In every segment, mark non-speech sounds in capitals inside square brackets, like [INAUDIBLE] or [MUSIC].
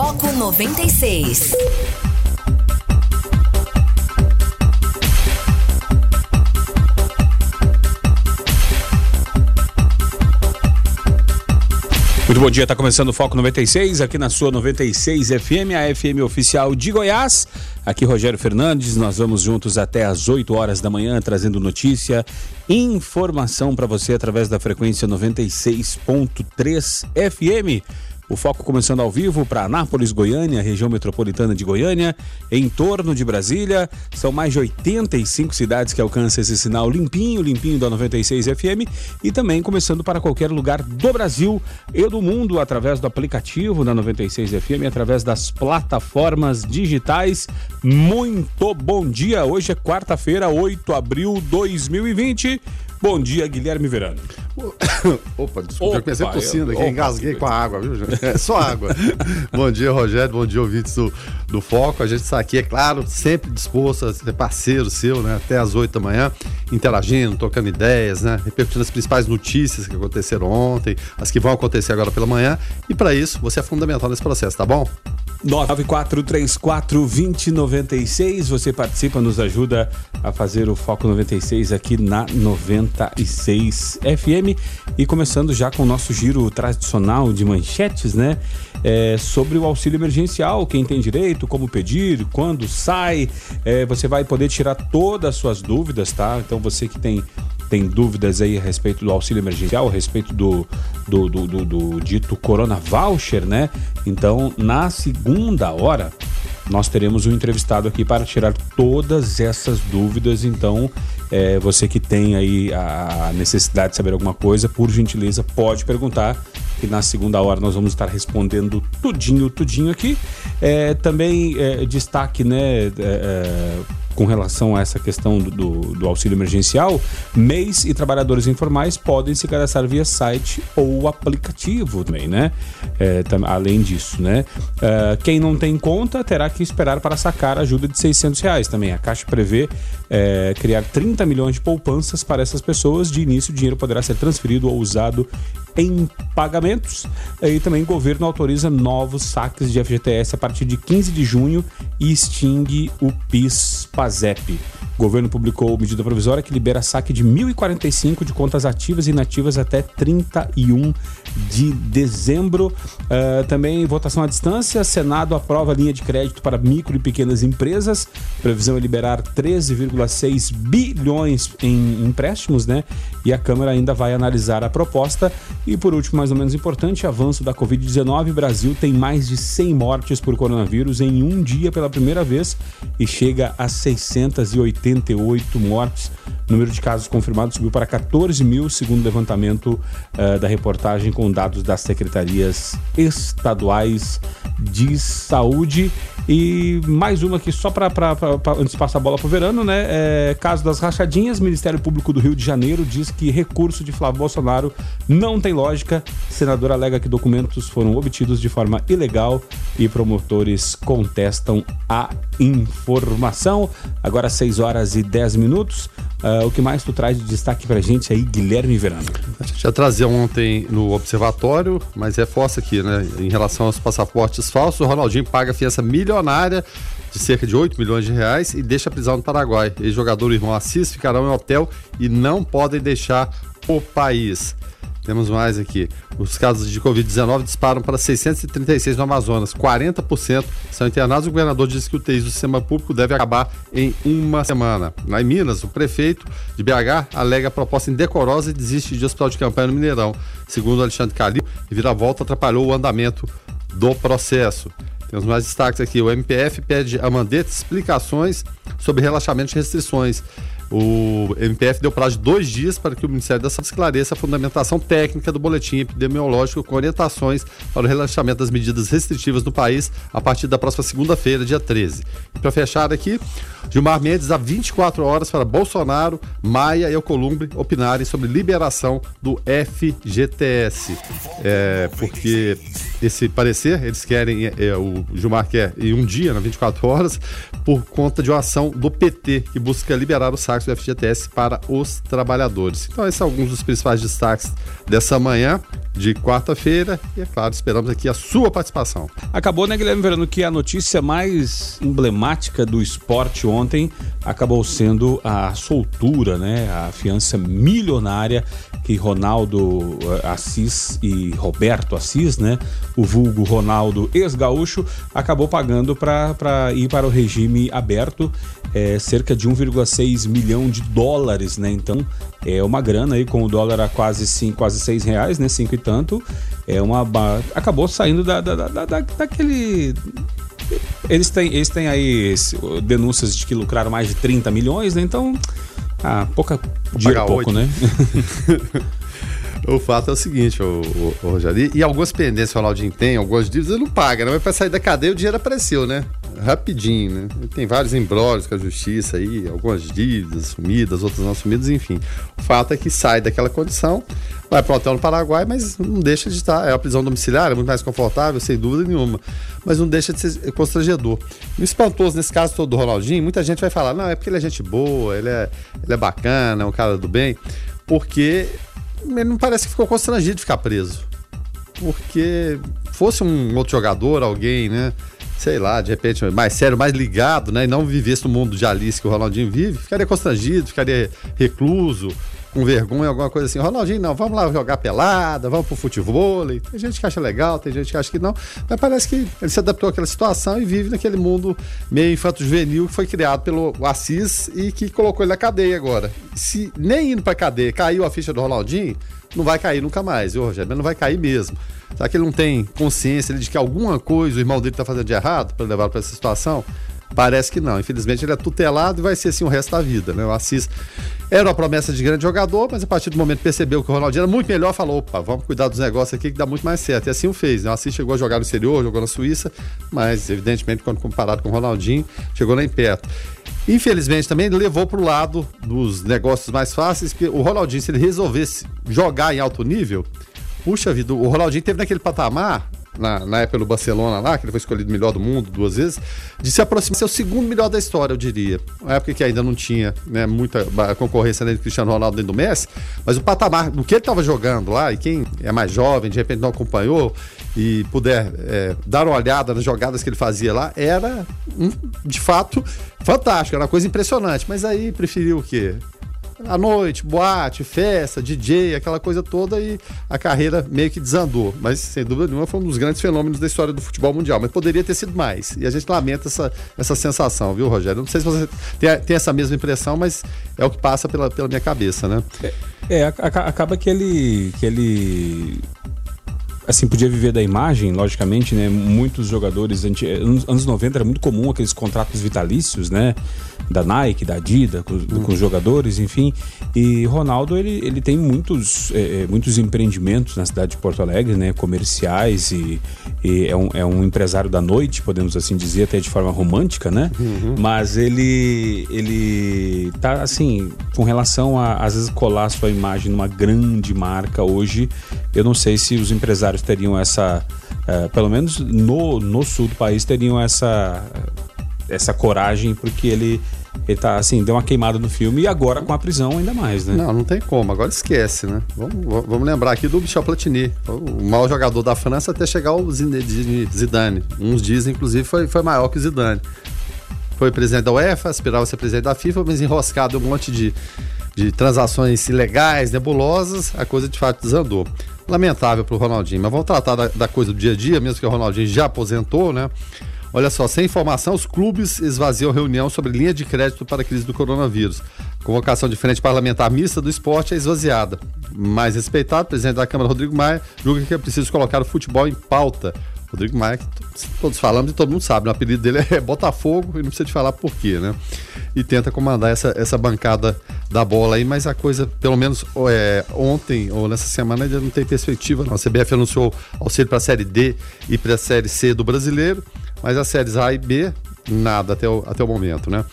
Foco 96. Muito bom dia, está começando o Foco 96, aqui na sua 96 FM, a FM oficial de Goiás. Aqui Rogério Fernandes, nós vamos juntos até às 8 horas da manhã, trazendo notícia, informação para você através da frequência 96.3 FM. O foco começando ao vivo para Anápolis, Goiânia, região metropolitana de Goiânia, em torno de Brasília. São mais de 85 cidades que alcançam esse sinal limpinho, limpinho da 96 FM e também começando para qualquer lugar do Brasil e do mundo através do aplicativo da 96 FM, através das plataformas digitais. Muito bom dia. Hoje é quarta-feira, 8 de abril de 2020. Bom dia, Guilherme Verano. [COUGHS] Opa, desculpa, Opa, eu comecei tossindo aqui, opa, engasguei com a água, viu, É só água. [LAUGHS] bom dia, Rogério, bom dia, ouvintes do, do Foco. A gente está aqui, é claro, sempre disposto a ser parceiro seu, né, até às 8 da manhã, interagindo, trocando ideias, né, repercutindo as principais notícias que aconteceram ontem, as que vão acontecer agora pela manhã. E para isso, você é fundamental nesse processo, tá bom? 9434-2096. Você participa, nos ajuda a fazer o Foco 96 aqui na 96 FM. E começando já com o nosso giro tradicional de manchetes, né? É, sobre o auxílio emergencial, quem tem direito, como pedir, quando sai. É, você vai poder tirar todas as suas dúvidas, tá? Então você que tem tem dúvidas aí a respeito do auxílio emergencial, a respeito do, do, do, do, do dito Corona Voucher, né? Então, na segunda hora, nós teremos um entrevistado aqui para tirar todas essas dúvidas. Então, é, você que tem aí a necessidade de saber alguma coisa, por gentileza, pode perguntar. Que na segunda hora nós vamos estar respondendo tudinho, tudinho aqui. É, também é, destaque, né? Com relação a essa questão do, do, do, auxílio emergencial, MEIs e trabalhadores informais podem se cadastrar via site ou aplicativo também, né? É, tam, além disso, né? É, quem não tem conta terá que esperar para sacar ajuda de 600 reais também. A Caixa prevê é, criar 30 milhões de poupanças para essas pessoas. De início, o dinheiro poderá ser transferido ou usado em pagamentos. E também o governo autoriza novos saques de FGTS a partir de 15 de junho e extingue o PIS-PASEP. O governo publicou medida provisória que libera saque de 1.045 de contas ativas e inativas até 31 de dezembro. Uh, também votação à distância. Senado aprova linha de crédito para micro e pequenas empresas. Previsão é liberar 13,6 bilhões em empréstimos, né? E a Câmara ainda vai analisar a proposta. E por último, mais ou menos importante, avanço da Covid-19. Brasil tem mais de 100 mortes por coronavírus em um dia pela primeira vez e chega a 680 88 mortes. O número de casos confirmados subiu para 14 mil, segundo o levantamento uh, da reportagem com dados das secretarias estaduais de saúde. E mais uma aqui, só para antes de passar a bola para o verano, né? É, caso das rachadinhas, Ministério Público do Rio de Janeiro diz que recurso de Flávio Bolsonaro não tem lógica. Senador alega que documentos foram obtidos de forma ilegal e promotores contestam a informação. Agora 6 horas e 10 minutos. Uh, o que mais tu traz de destaque pra gente aí, Guilherme Verano? A gente já trazia ontem no observatório, mas reforça aqui, né? Em relação aos passaportes falsos, o Ronaldinho paga fiança milionária de cerca de 8 milhões de reais e deixa a prisão no Paraguai. Ex-jogador e irmão Assis ficarão em hotel e não podem deixar o país. Temos mais aqui. Os casos de Covid-19 disparam para 636 no Amazonas. 40% são internados. O governador disse que o TI do sistema público deve acabar em uma semana. Lá em Minas, o prefeito de BH alega a proposta indecorosa e desiste de hospital de campanha no Mineirão. Segundo Alexandre Calil, volta atrapalhou o andamento do processo. Temos mais destaques aqui. O MPF pede a Mandetta explicações sobre relaxamento de restrições. O MPF deu prazo de dois dias para que o Ministério da Saúde esclareça a fundamentação técnica do boletim epidemiológico com orientações para o relaxamento das medidas restritivas no país a partir da próxima segunda-feira, dia 13. E para fechar aqui, Gilmar Mendes há 24 horas para Bolsonaro, Maia e Alcolumbre opinarem sobre liberação do FGTS. É, porque esse parecer, eles querem, é, é o Gilmar quer em um dia, na 24 horas, por conta de uma ação do PT que busca liberar o saque do FGTS para os trabalhadores. Então, esses são alguns dos principais destaques dessa manhã de quarta-feira. E é claro, esperamos aqui a sua participação. Acabou, né, Guilherme Verano, que a notícia mais emblemática do esporte ontem acabou sendo a soltura, né? A fiança milionária que Ronaldo eh, Assis e Roberto Assis, né? O vulgo Ronaldo ex-gaúcho, acabou pagando para ir para o regime aberto é, cerca de 1,6 milhão de dólares, né? Então é uma grana aí com o dólar a quase cinco, quase seis reais, né? Cinco e tanto. É uma acabou saindo da, da, da, da daquele eles têm, eles têm aí denúncias de que lucraram mais de 30 milhões, né? Então, ah, pouca dinheiro pouco, 8. né? [LAUGHS] O fato é o seguinte, o, o, o Rogério, e, algumas pendências o Ronaldinho tem, algumas dívidas ele não paga, né? Mas para sair da cadeia o dinheiro apareceu, né? Rapidinho, né? Tem vários embrólios com a justiça aí, algumas dívidas sumidas, outras não sumidas, enfim. O fato é que sai daquela condição, vai para o hotel no Paraguai, mas não deixa de estar. É a prisão domiciliar, é muito mais confortável, sem dúvida nenhuma. Mas não deixa de ser constrangedor. E o espantoso nesse caso todo do Ronaldinho, muita gente vai falar, não, é porque ele é gente boa, ele é, ele é bacana, é um cara do bem, porque ele não parece que ficou constrangido de ficar preso. Porque fosse um outro jogador, alguém, né? Sei lá, de repente, mais sério, mais ligado, né? E não vivesse no mundo de Alice que o Ronaldinho vive, ficaria constrangido, ficaria recluso, com vergonha, alguma coisa assim. Ronaldinho, não, vamos lá jogar pelada, vamos pro futebol. Tem gente que acha legal, tem gente que acha que não. Mas parece que ele se adaptou àquela situação e vive naquele mundo meio infanto-juvenil que foi criado pelo Assis e que colocou ele na cadeia agora. Se nem indo pra cadeia caiu a ficha do Ronaldinho, não vai cair nunca mais, viu, Rogério? Não vai cair mesmo. Será que ele não tem consciência de que alguma coisa o irmão dele tá fazendo de errado para levar para essa situação? Parece que não. Infelizmente ele é tutelado e vai ser assim o resto da vida. Né? O Assis era uma promessa de grande jogador, mas a partir do momento que percebeu que o Ronaldinho era muito melhor, falou: opa, vamos cuidar dos negócios aqui que dá muito mais certo. E assim o fez. Né? O Assis chegou a jogar no exterior, jogou na Suíça, mas evidentemente, quando comparado com o Ronaldinho, chegou nem perto. Infelizmente também levou para o lado dos negócios mais fáceis, que o Ronaldinho, se ele resolvesse jogar em alto nível, puxa vida, o Ronaldinho teve naquele patamar na, na época do Barcelona lá, que ele foi escolhido melhor do mundo duas vezes, de se aproximar, ser o segundo melhor da história, eu diria. Uma época que ainda não tinha né, muita concorrência né, do Cristiano Ronaldo dentro do Messi, mas o patamar, no que ele estava jogando lá, e quem é mais jovem, de repente não acompanhou e puder é, dar uma olhada nas jogadas que ele fazia lá, era, de fato, fantástico, era uma coisa impressionante. Mas aí preferiu o quê? À noite, boate, festa, DJ, aquela coisa toda e a carreira meio que desandou. Mas, sem dúvida nenhuma, foi um dos grandes fenômenos da história do futebol mundial. Mas poderia ter sido mais. E a gente lamenta essa, essa sensação, viu, Rogério? Não sei se você tem, tem essa mesma impressão, mas é o que passa pela, pela minha cabeça, né? É, é acaba que ele, que ele assim, podia viver da imagem, logicamente, né? Muitos jogadores, anos 90 era muito comum aqueles contratos vitalícios, né? Da Nike, da Adidas, com, com os jogadores, enfim. E Ronaldo, ele, ele tem muitos, é, é, muitos empreendimentos na cidade de Porto Alegre, né? Comerciais e, e, é, um, é um empresário da noite, podemos assim dizer, até de forma romântica, né? Uhum. Mas ele, ele tá, assim, com relação a, às vezes, colar sua imagem numa grande marca hoje, eu não sei se os empresários teriam essa, uh, pelo menos no, no sul do país, teriam essa, essa coragem, porque ele ele tá assim, deu uma queimada no filme e agora com a prisão ainda mais, né? Não, não tem como, agora esquece, né? Vamos, vamos lembrar aqui do Michel Platini, o maior jogador da França até chegar ao Zidane. Uns dizem, inclusive, foi, foi maior que o Zidane. Foi presidente da UEFA, aspirava ser presidente da FIFA, mas enroscado um monte de, de transações ilegais, nebulosas, a coisa de fato desandou lamentável para o Ronaldinho. Mas vamos tratar da, da, coisa do dia a dia, mesmo que o Ronaldinho já aposentou, né? Olha só, sem informação, os clubes esvaziam reunião sobre linha de crédito para a crise do coronavírus. Convocação de frente parlamentar mista do esporte é esvaziada. Mais respeitado, o presidente da Câmara, Rodrigo Maia, julga que é preciso colocar o futebol em pauta. Rodrigo Maia, que todos falamos e todo mundo sabe, né? o apelido dele é Botafogo e não precisa te falar por quê, né? E tenta comandar essa, essa bancada da bola aí, mas a coisa, pelo menos é, ontem ou nessa semana, ainda não tem perspectiva, não. A CBF anunciou auxílio para a Série D e para a Série C do brasileiro, mas as séries A e B, nada até o, até o momento, né?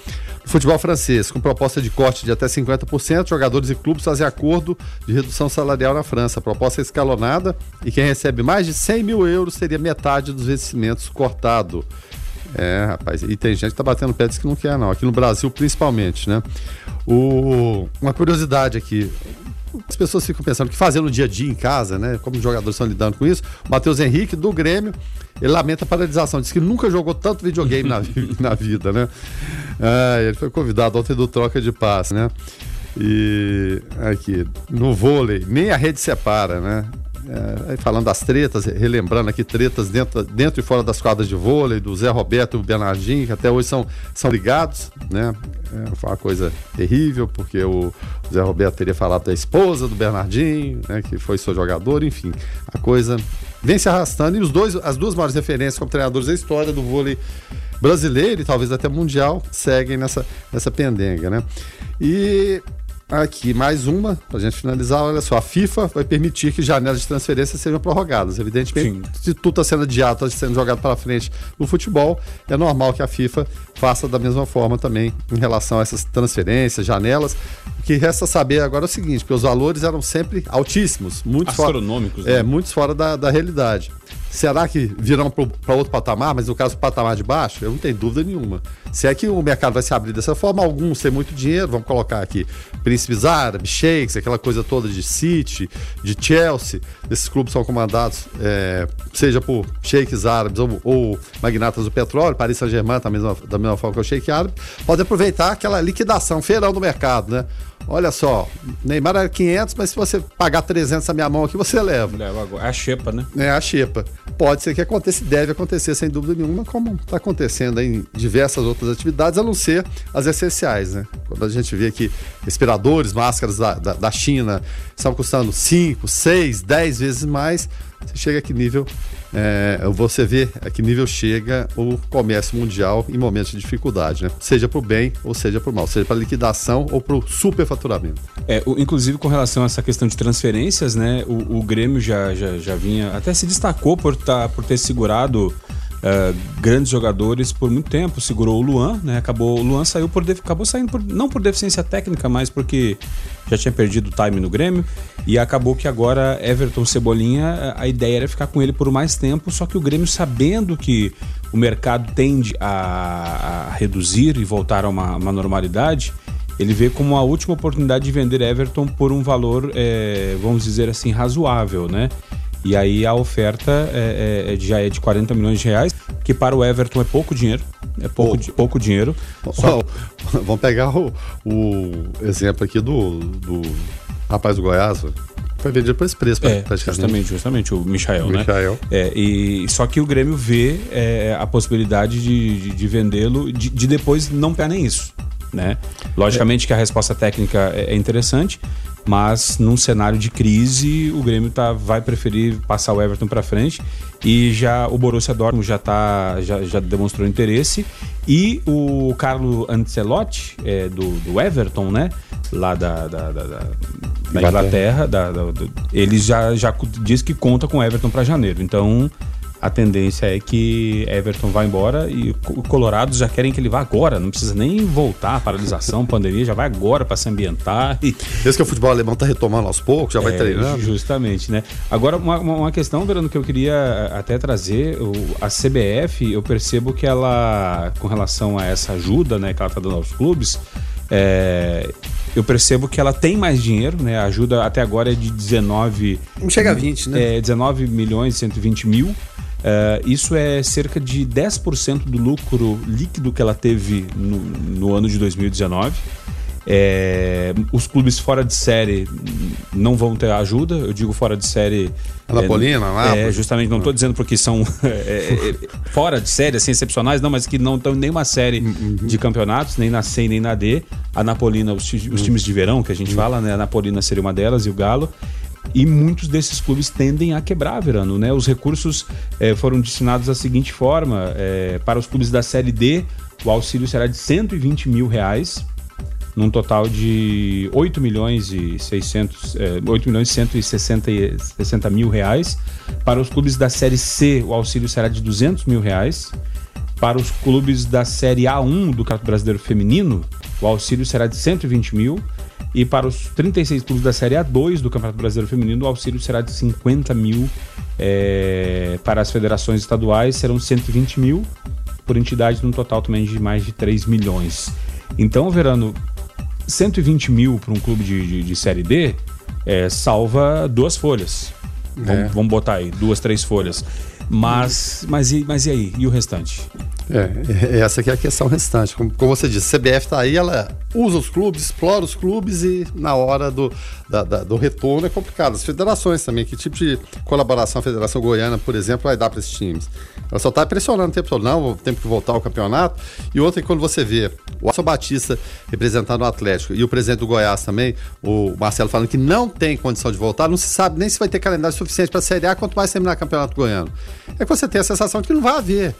Futebol francês, com proposta de corte de até 50%, jogadores e clubes fazem acordo de redução salarial na França. Proposta é escalonada e quem recebe mais de 100 mil euros teria metade dos vencimentos cortado. É, rapaz, e tem gente que tá batendo pé que não quer, não. Aqui no Brasil, principalmente, né? O... Uma curiosidade aqui. As pessoas ficam pensando o que fazer no dia a dia em casa, né? Como os jogadores estão lidando com isso. O Matheus Henrique, do Grêmio, ele lamenta a paralisação. Diz que nunca jogou tanto videogame na, [LAUGHS] na vida, né? Ah, ele foi convidado ontem do Troca de Passe, né? E aqui, no vôlei, nem a rede separa, né? É, falando das tretas, relembrando aqui tretas dentro, dentro e fora das quadras de vôlei, do Zé Roberto e o Bernardinho, que até hoje são, são ligados, né? É, foi uma coisa terrível, porque o Zé Roberto teria falado da esposa do Bernardinho, né? Que foi seu jogador, enfim. A coisa vem se arrastando e os dois, as duas maiores referências como treinadores da história do vôlei brasileiro e talvez até mundial seguem nessa, nessa pendenga, né? E Aqui, mais uma, para a gente finalizar. Olha só, a FIFA vai permitir que janelas de transferência sejam prorrogadas. Evidentemente, Sim. se tudo está sendo adiado, está sendo jogado para frente no futebol, é normal que a FIFA faça da mesma forma também em relação a essas transferências, janelas. O que resta saber agora é o seguinte, que os valores eram sempre altíssimos, muito astronômicos, fora, é, né? é, muitos fora da, da realidade. Será que virão para outro patamar? Mas no caso, patamar de baixo, eu não tenho dúvida nenhuma. Se é que o mercado vai se abrir dessa forma, alguns têm muito dinheiro, vamos colocar aqui Príncipes Árabes, Shakes, aquela coisa toda de City, de Chelsea. Esses clubes são comandados, é, seja por Shakes Árabes ou, ou, magnatas do petróleo, Paris Saint-Germain, da mesma, da mesma forma que o Shake Árabe, pode aproveitar aquela liquidação, feirão do mercado, né? Olha só, Neymar era 500, mas se você pagar 300 na minha mão aqui, você leva. Leva agora. É a xepa, né? É a xepa. Pode ser que aconteça, deve acontecer sem dúvida nenhuma, como está acontecendo em diversas outras atividades, a não ser as essenciais, né? Quando a gente vê que respiradores, máscaras da, da, da China estão custando 5, 6, 10 vezes mais, você chega a que nível, é, você vê a que nível chega o comércio mundial em momentos de dificuldade, né? Seja para o bem ou seja para o mal, seja para liquidação ou para o superfaturamento. É, o, inclusive com relação a essa questão de transferências, né? O, o Grêmio já, já, já vinha, até se destacou por, tá, por ter segurado Uh, grandes jogadores por muito tempo. Segurou o Luan, né? Acabou, o Luan saiu por acabou saindo por, não por deficiência técnica, mas porque já tinha perdido o time no Grêmio. E acabou que agora Everton Cebolinha, a ideia era ficar com ele por mais tempo, só que o Grêmio, sabendo que o mercado tende a, a reduzir e voltar a uma, uma, normalidade, ele vê como a última oportunidade de vender Everton por um valor, é, vamos dizer assim, razoável, né? E aí a oferta é, é, é já é de 40 milhões de reais, que para o Everton é pouco dinheiro. É pouco, oh. pouco dinheiro. Só... Oh, [LAUGHS] vamos pegar o, o, exemplo aqui do, do rapaz do Goiás. Foi vendido por esse preço, é, Justamente, justamente, o Michael, o né? Michael. É, e, só que o Grêmio vê é, a possibilidade de, de, de vendê-lo, de, de, depois não pegar nem isso. Né? Logicamente que a resposta técnica é, é interessante, mas num cenário de crise, o Grêmio tá, vai preferir passar o Everton para frente e já o Borussia Dortmund já, tá, já, já demonstrou interesse e o Carlo Ancelotti é, do, do Everton, né? Lá da, da, da, da, da Inglaterra, da, da, ele já, já diz que conta com o Everton para janeiro. Então a tendência é que Everton vá embora e o Colorados já querem que ele vá agora, não precisa nem voltar, paralisação, [LAUGHS] pandemia, já vai agora para se ambientar. E... Desde que o futebol alemão está retomando aos poucos, já vai é, treinando. Justamente, né? Agora, uma, uma questão, Verano, que eu queria até trazer, a CBF, eu percebo que ela, com relação a essa ajuda né, que ela está dando aos clubes, é, eu percebo que ela tem mais dinheiro, né? A ajuda até agora é de 19. Não chega a 20, né? É, 19 milhões e 120 mil. Uh, isso é cerca de 10% do lucro líquido que ela teve no, no ano de 2019. É, os clubes fora de série não vão ter ajuda, eu digo fora de série. Anapolina, é, é, justamente, não estou dizendo porque são é, [LAUGHS] fora de série, assim, excepcionais, não, mas que não estão em nenhuma série uhum. de campeonatos, nem na C nem na D. A Napolina, os, os uhum. times de verão que a gente uhum. fala, né? A Napolina seria uma delas e o Galo. E muitos desses clubes tendem a quebrar, Verano. Né? Os recursos é, foram destinados da seguinte forma: é, para os clubes da Série D, o auxílio será de 120 mil reais, num total de 8 milhões e 600, é, 8 milhões e 160 mil reais. Para os clubes da Série C, o auxílio será de 200 mil reais. Para os clubes da Série A1 do Campeonato Brasileiro Feminino, o auxílio será de 120 mil. E para os 36 clubes da Série A2 do Campeonato Brasileiro Feminino, o auxílio será de 50 mil. É, para as federações estaduais serão 120 mil, por entidade num total também de mais de 3 milhões. Então, Verano, 120 mil para um clube de, de, de Série D é, salva duas folhas. Vamos, É. vamos botar aí, duas, três folhas. Mas, mas, e, mas e aí? E o restante? É, essa aqui é a questão restante. Como, como você disse, a CBF tá aí, ela usa os clubes, explora os clubes e na hora do, da- da- do retorno é complicado. As federações também, que tipo de colaboração a Federação Goiana, por exemplo, vai dar para esses times? Ela só tá pressionando o tempo todo, não, tem que voltar ao campeonato. E outra é quando você vê o Alson Batista representando o Atlético e o presidente do Goiás também, o Marcelo, falando que não tem condição de voltar, não se sabe nem se vai ter calendário suficiente para a Série A, quanto mais terminar o Campeonato Goiano. É que você tem a sensação de que não vai haver.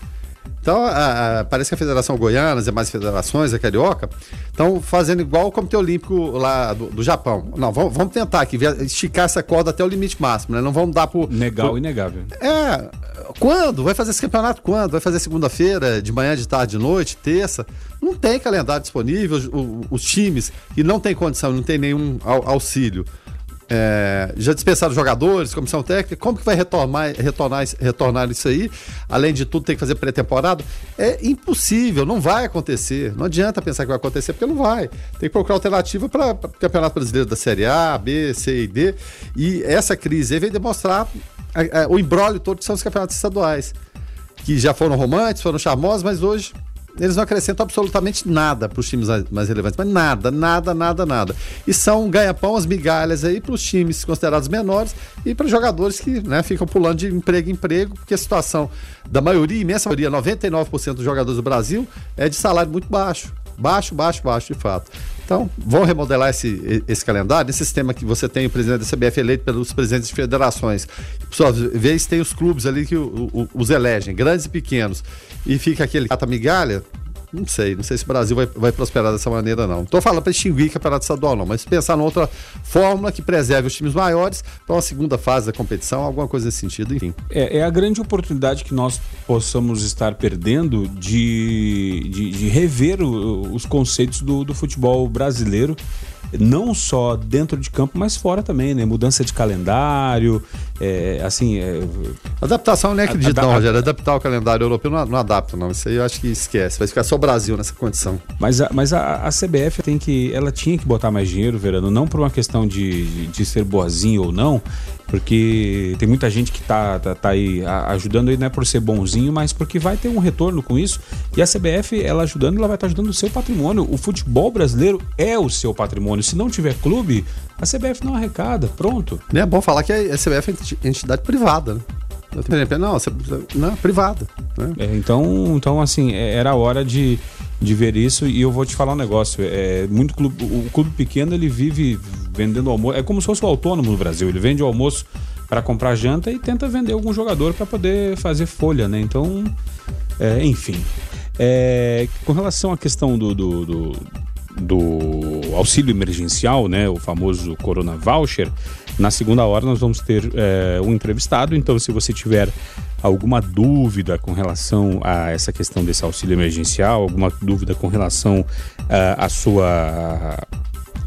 Então, a- a- parece que a Federação Goiana, as demais federações, a Carioca, estão fazendo igual o Comitê Olímpico lá do, do Japão. Não, vamos, vamos tentar aqui, esticar essa corda até o limite máximo, né? Não vamos dar por. Negar por- o inegável. É, quando? Vai fazer esse campeonato quando? Vai fazer segunda-feira, de manhã, de tarde, de noite, terça? Não tem calendário disponível, os, os times, e não tem condição, não tem nenhum au- auxílio. É, já dispensaram jogadores, comissão técnica, como que vai retornar, retornar, retornar isso aí? Além de tudo, tem que fazer pré-temporada? É impossível, não vai acontecer. Não adianta pensar que vai acontecer, porque não vai. Tem que procurar alternativa para o Campeonato Brasileiro da Série A, B, C e D. E essa crise aí vem demonstrar a- a- o embrólio todo que são os campeonatos estaduais. Que já foram românticos, foram charmosos, mas hoje eles não acrescentam absolutamente nada para os times mais- relevantes. Mas nada, nada, nada, nada. E são ganha-pão, as migalhas aí para os times considerados menores e para jogadores que né, ficam pulando de emprego em emprego, porque a situação da maioria, imensa maioria, 99% dos jogadores do Brasil, é de salário muito baixo. Baixo, baixo, baixo, de fato. Então, vão remodelar esse, esse calendário, esse sistema que você tem o presidente da CBF eleito pelos presidentes de federações. Por sua vez, tem os clubes ali que o- o- os elegem, grandes e pequenos. E fica aquele cata migalha. Não sei, não sei se o Brasil vai, vai prosperar dessa maneira, não. Tô falando para extinguir campeonato estadual, não, mas pensar numa outra fórmula que preserve os times maiores para uma segunda fase da competição, alguma coisa nesse sentido, enfim. É, é a grande oportunidade que nós possamos estar perdendo de, de, de rever o- os conceitos do, do futebol brasileiro, não só dentro de campo, mas fora também, né? Mudança de calendário, é, assim, é, Adaptação nem acredito, não, Rogério. Adaptar o calendário europeu não, não adapta, não. Isso aí eu acho que esquece. Vai ficar só o Brasil nessa condição. Mas, a, mas a, a CBF tem que. Ela tinha que botar mais dinheiro, Verano, não por uma questão de, de, de ser boazinho ou não, porque tem muita gente que tá, tá, tá aí ajudando aí, não é por ser bonzinho, mas porque vai ter um retorno com isso. E a CBF, ela ajudando, ela vai estar ajudando o seu patrimônio. O futebol brasileiro é o seu patrimônio. Se não tiver clube, a CBF não arrecada. Pronto. E é bom falar que a CBF é enti- entidade privada, né? Não, não, privada. Né? É, então, então, assim, é- era a hora de, de ver isso e eu vou te falar um negócio. É, muito clube, o clube pequeno ele vive vendendo almoço. É como se fosse o autônomo no Brasil. Ele vende o almoço para comprar janta e tenta vender algum jogador para poder fazer folha, né? Então, é, enfim. É, com relação à questão do, do, do, do auxílio emergencial, né? O famoso Corona Voucher. Na segunda hora nós vamos ter é, um entrevistado. Então, se você tiver alguma dúvida com relação a essa questão desse auxílio emergencial, alguma dúvida com relação ah, à sua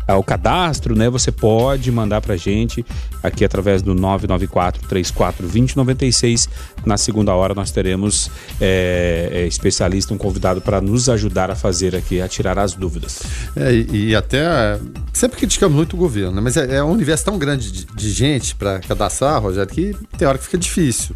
ao cadastro, né? Você pode mandar pra gente aqui através do 994 34 2096. Na segunda hora nós teremos é, é, especialista, um convidado para nos ajudar a fazer aqui, a tirar as dúvidas. É, e, e até. Sempre criticamos muito o governo, né? mas é, é um universo tão grande de, de gente para cadastrar, Rogério, que tem hora que fica difícil.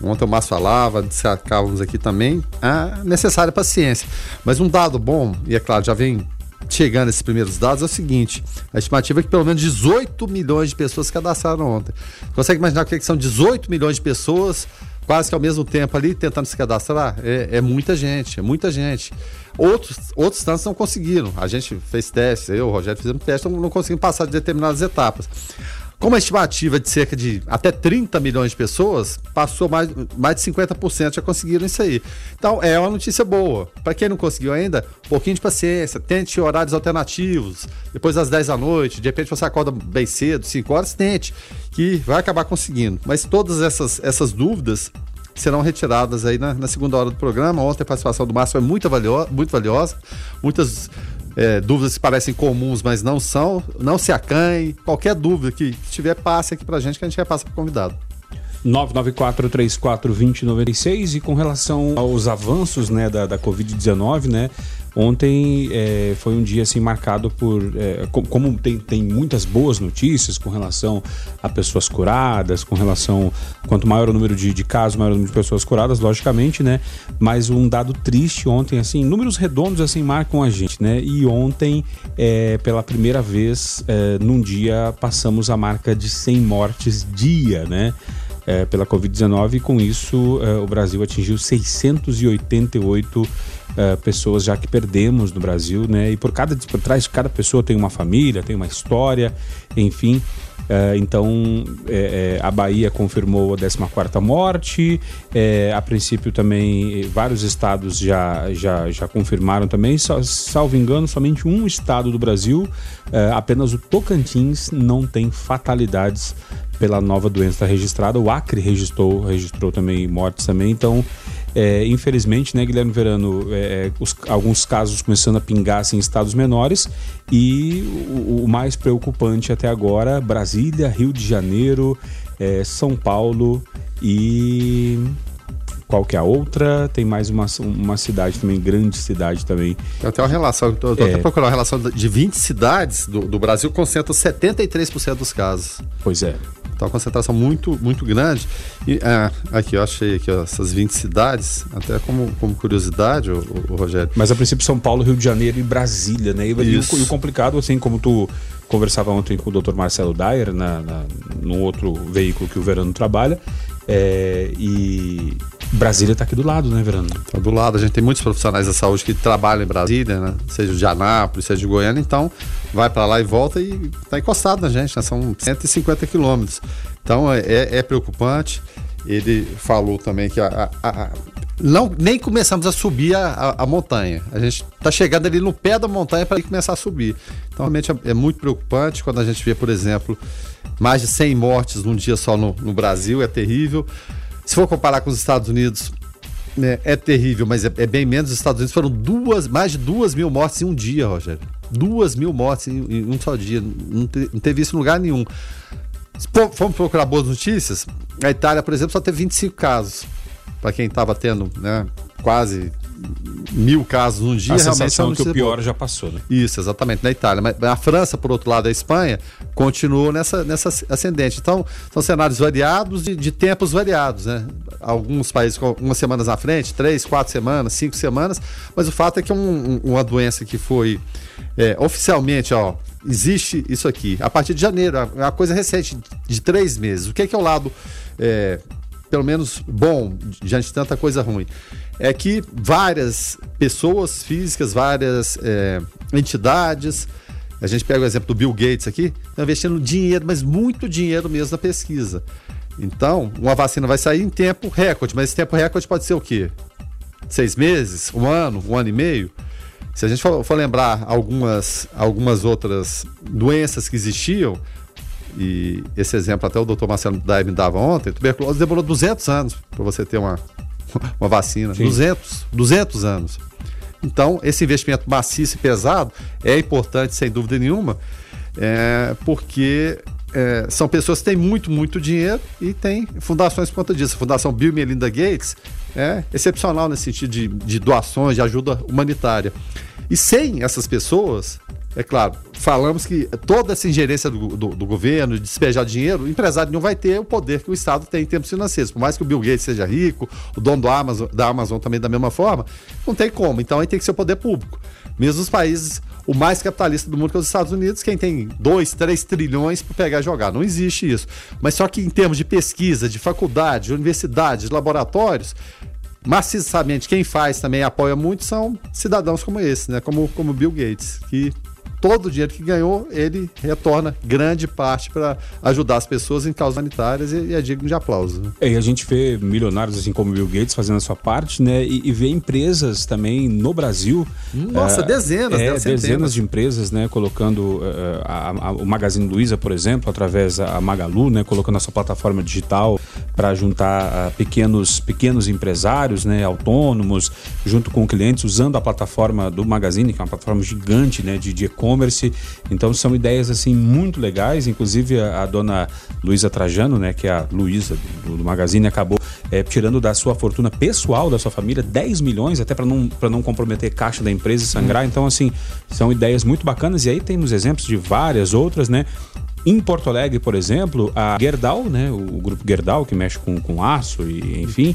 Ontem o Márcio falava, destacávamos aqui também, a necessária paciência. Mas um dado bom, e é claro, já vem chegando esses primeiros dados, é o seguinte: a estimativa é que pelo menos 18 milhões de pessoas cadastraram ontem. Consegue imaginar o que, é que são 18 milhões de pessoas quase que ao mesmo tempo ali tentando se cadastrar? É, é muita gente, é muita gente. Outros, outros tantos não conseguiram. A gente fez testes, eu, o Rogério, fizemos testes, não, não conseguimos passar de determinadas etapas. Como a estimativa de cerca de até 30 milhões de pessoas, passou mais, mais de 50% já conseguiram isso aí. Então é uma notícia boa. Para quem não conseguiu ainda, um pouquinho de paciência, tente horários alternativos, depois das 10 da noite, de repente você acorda bem cedo, 5 horas, tente, que vai acabar conseguindo. Mas todas essas, essas dúvidas serão retiradas aí na, na segunda hora do programa. Ontem a participação do Márcio foi muito, valio, muito valiosa, muitas é, dúvidas que parecem comuns, mas não são. Não se acanhe. Qualquer dúvida que, tiver, passe aqui pra gente que a gente repassa pro convidado. 994-34-2096 e com relação aos avanços né, da, da Covid-19, né? Ontem é, foi um dia assim marcado por é, como tem, tem muitas boas notícias com relação a pessoas curadas, com relação quanto maior o número de, de casos, maior o número de pessoas curadas, logicamente, né? Mas um dado triste ontem, assim, números redondos assim marcam a gente, né? E ontem, é, pela primeira vez, é, num dia passamos a marca de 100 mortes dia, né? É, pela Covid-19 e com isso é, o Brasil atingiu 688 uh, pessoas já que perdemos no Brasil, né? E por cada por trás cada pessoa tem uma família, tem uma história, enfim. Uh, então, é, é, a Bahia confirmou a 14 morte. É, a princípio, também, vários estados já, já, já confirmaram também. Só, salvo engano, somente um estado do Brasil, apenas o Tocantins, não tem fatalidades pela nova doença registrada. O Acre registrou, registrou também mortes também. Então, é, infelizmente, né, Guilherme Verano, é, é, os, alguns casos começando a pingar assim, em estados menores e o, o, mais preocupante até agora, Brasília, Rio de Janeiro, é, São Paulo e qual que é a outra? Tem mais uma, uma cidade também, grande cidade também. Tem até uma relação, estou é. até procurando uma relação de 20 cidades do, do Brasil concentram 73% dos casos. Pois é. Então, uma concentração muito, muito grande. E ah, aqui, eu achei aqui, ó, essas 20 cidades, até como, como curiosidade, o, o, Rogério. Mas a princípio São Paulo, Rio de Janeiro e Brasília, né? E, e, o, e o, complicado, assim, como tu conversava ontem com o Dr. Marcelo Dyer, na, na, no outro veículo que o Verano trabalha, é, e Brasília está aqui do lado, né, Verano? Está do lado. A gente tem muitos profissionais da saúde que trabalham em Brasília, né? Seja de Anápolis, seja de Goiânia, então vai para lá e volta e está encostado na gente, né? São 150 quilômetros. Então é, é, é, preocupante. Ele falou também que a, a, a, não, nem começamos a subir a, montanha. A gente está chegando ali no pé da montanha para começar a subir. Então, realmente é, é, muito preocupante quando a gente vê, por exemplo, mais de 100 mortes num dia só no, no Brasil. É terrível. Se for comparar com os Estados Unidos, né, é terrível, mas é, é, bem menos. Os Estados Unidos foram duas, mais de duas mil mortes em um dia, Rogério. Duas mil mortes em, em um só dia. Não, te, não teve isso em lugar nenhum. Se formos procurar boas notícias, a Itália, por exemplo, só teve 25 casos. Para quem estava tendo né, quase mil casos num dia, a sensação que o pior já passou, né? Isso, exatamente, na Itália. Mas a França, por outro lado, a Espanha, continuou nessa, nessa ascendente. Então, são cenários variados de, de tempos variados, né? Alguns países com umas semanas na frente, três, quatro semanas, cinco semanas, mas o fato é que é um, um, uma doença que foi é, oficialmente, ó, existe isso aqui. A partir de janeiro, é uma coisa recente, de três meses. O que é, que é o lado, é, pelo menos, bom, diante de tanta coisa ruim? É que várias pessoas físicas, várias é, entidades, a gente pega o exemplo do Bill Gates aqui, estão investindo dinheiro, mas muito dinheiro mesmo na pesquisa. Então, uma vacina vai sair em tempo recorde, mas esse tempo recorde pode ser o quê? Seis meses? Um ano? Um ano e meio? Se a gente for, for lembrar algumas, algumas outras doenças que existiam, e esse exemplo até o Dr. Marcelo Dai me dava ontem, tuberculose demorou 200 anos para você ter uma, [LAUGHS] uma vacina. Sim. 200, 200 anos. Então, esse investimento maciço e pesado é importante, sem dúvida nenhuma, é, porque é, são pessoas que têm muito, muito dinheiro e têm fundações por conta disso. A Fundação Bill e Melinda Gates é excepcional nesse sentido de, de doações, de ajuda humanitária. E sem essas pessoas, é claro, falamos que toda essa ingerência do, do, do, governo, de despejar dinheiro, o empresário não vai ter o poder que o Estado tem em termos financeiros. Por mais que o Bill Gates seja rico, o dono do Amazon, da Amazon também da mesma forma, não tem como. Então aí tem que ser o poder público. Mesmo os países, o mais capitalista do mundo, que é os Estados Unidos, quem tem 2, 3 trilhões para pegar e jogar. Não existe isso. Mas só que em termos de pesquisa, de faculdade, de universidade, de laboratórios, maciçamente quem faz também apoia muito são cidadãos como esse, né? Como como Bill Gates, que todo o dinheiro que ganhou, ele retorna grande parte para ajudar as pessoas em causas humanitárias e, e é digno de aplauso. Né? É, e a gente vê milionários assim como Bill Gates fazendo a sua parte, né? E, e vê empresas também no Brasil. Nossa, uh, dezenas, é, dezenas de empresas, né? Colocando uh, a, a, o Magazine Luiza, por exemplo, através da Magalu, né? Colocando a sua plataforma digital para juntar uh, pequenos, pequenos empresários, né, autônomos, junto com clientes, usando a plataforma do Magazine, que é uma plataforma gigante né, de e-commerce. Então são ideias assim muito legais. Inclusive a, a dona Luísa Trajano, né, que é a Luísa do, do, Magazine, acabou é, tirando da sua fortuna pessoal, da sua família, 10 milhões, até para não, não comprometer caixa da empresa e sangrar. Então, assim, são ideias muito bacanas. E aí temos exemplos de várias outras, né? Em Porto Alegre, por exemplo, a Gerdau, né, o grupo Gerdau, que mexe com, com aço e enfim,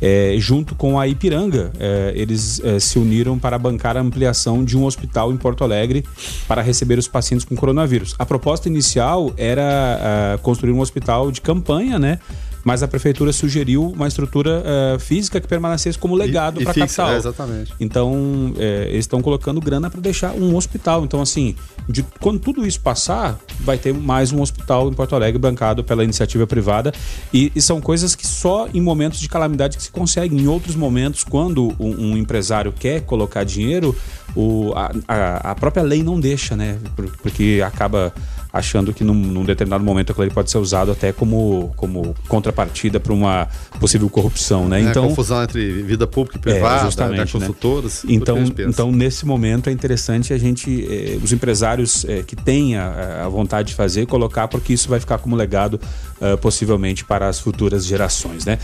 é, junto com a Ipiranga, é, eles é, se uniram para bancar a ampliação de um hospital em Porto Alegre para receber os pacientes com coronavírus. A proposta inicial era uh, construir um hospital de campanha, né? Mas a prefeitura sugeriu uma estrutura uh, física que permanecesse como legado para a capital. É, exatamente. Então, é, eles estão colocando grana para deixar um hospital. Então, assim, de, quando tudo isso passar, vai ter mais um hospital em Porto Alegre bancado pela iniciativa privada. E, e são coisas que só em momentos de calamidade que se conseguem. Em outros momentos, quando um, um empresário quer colocar dinheiro, o, a, a, a própria lei não deixa, né? Porque acaba achando que num, num determinado momento aquilo pode ser usado até como, como contrapartida para uma possível corrupção, né? É, então confusão entre vida pública e privada, é, justamente, né? consultoras. Então, então nesse momento é interessante a gente, eh, os empresários eh, que têm a, a, vontade de fazer, colocar porque isso vai ficar como legado uh, possivelmente para as futuras gerações, né?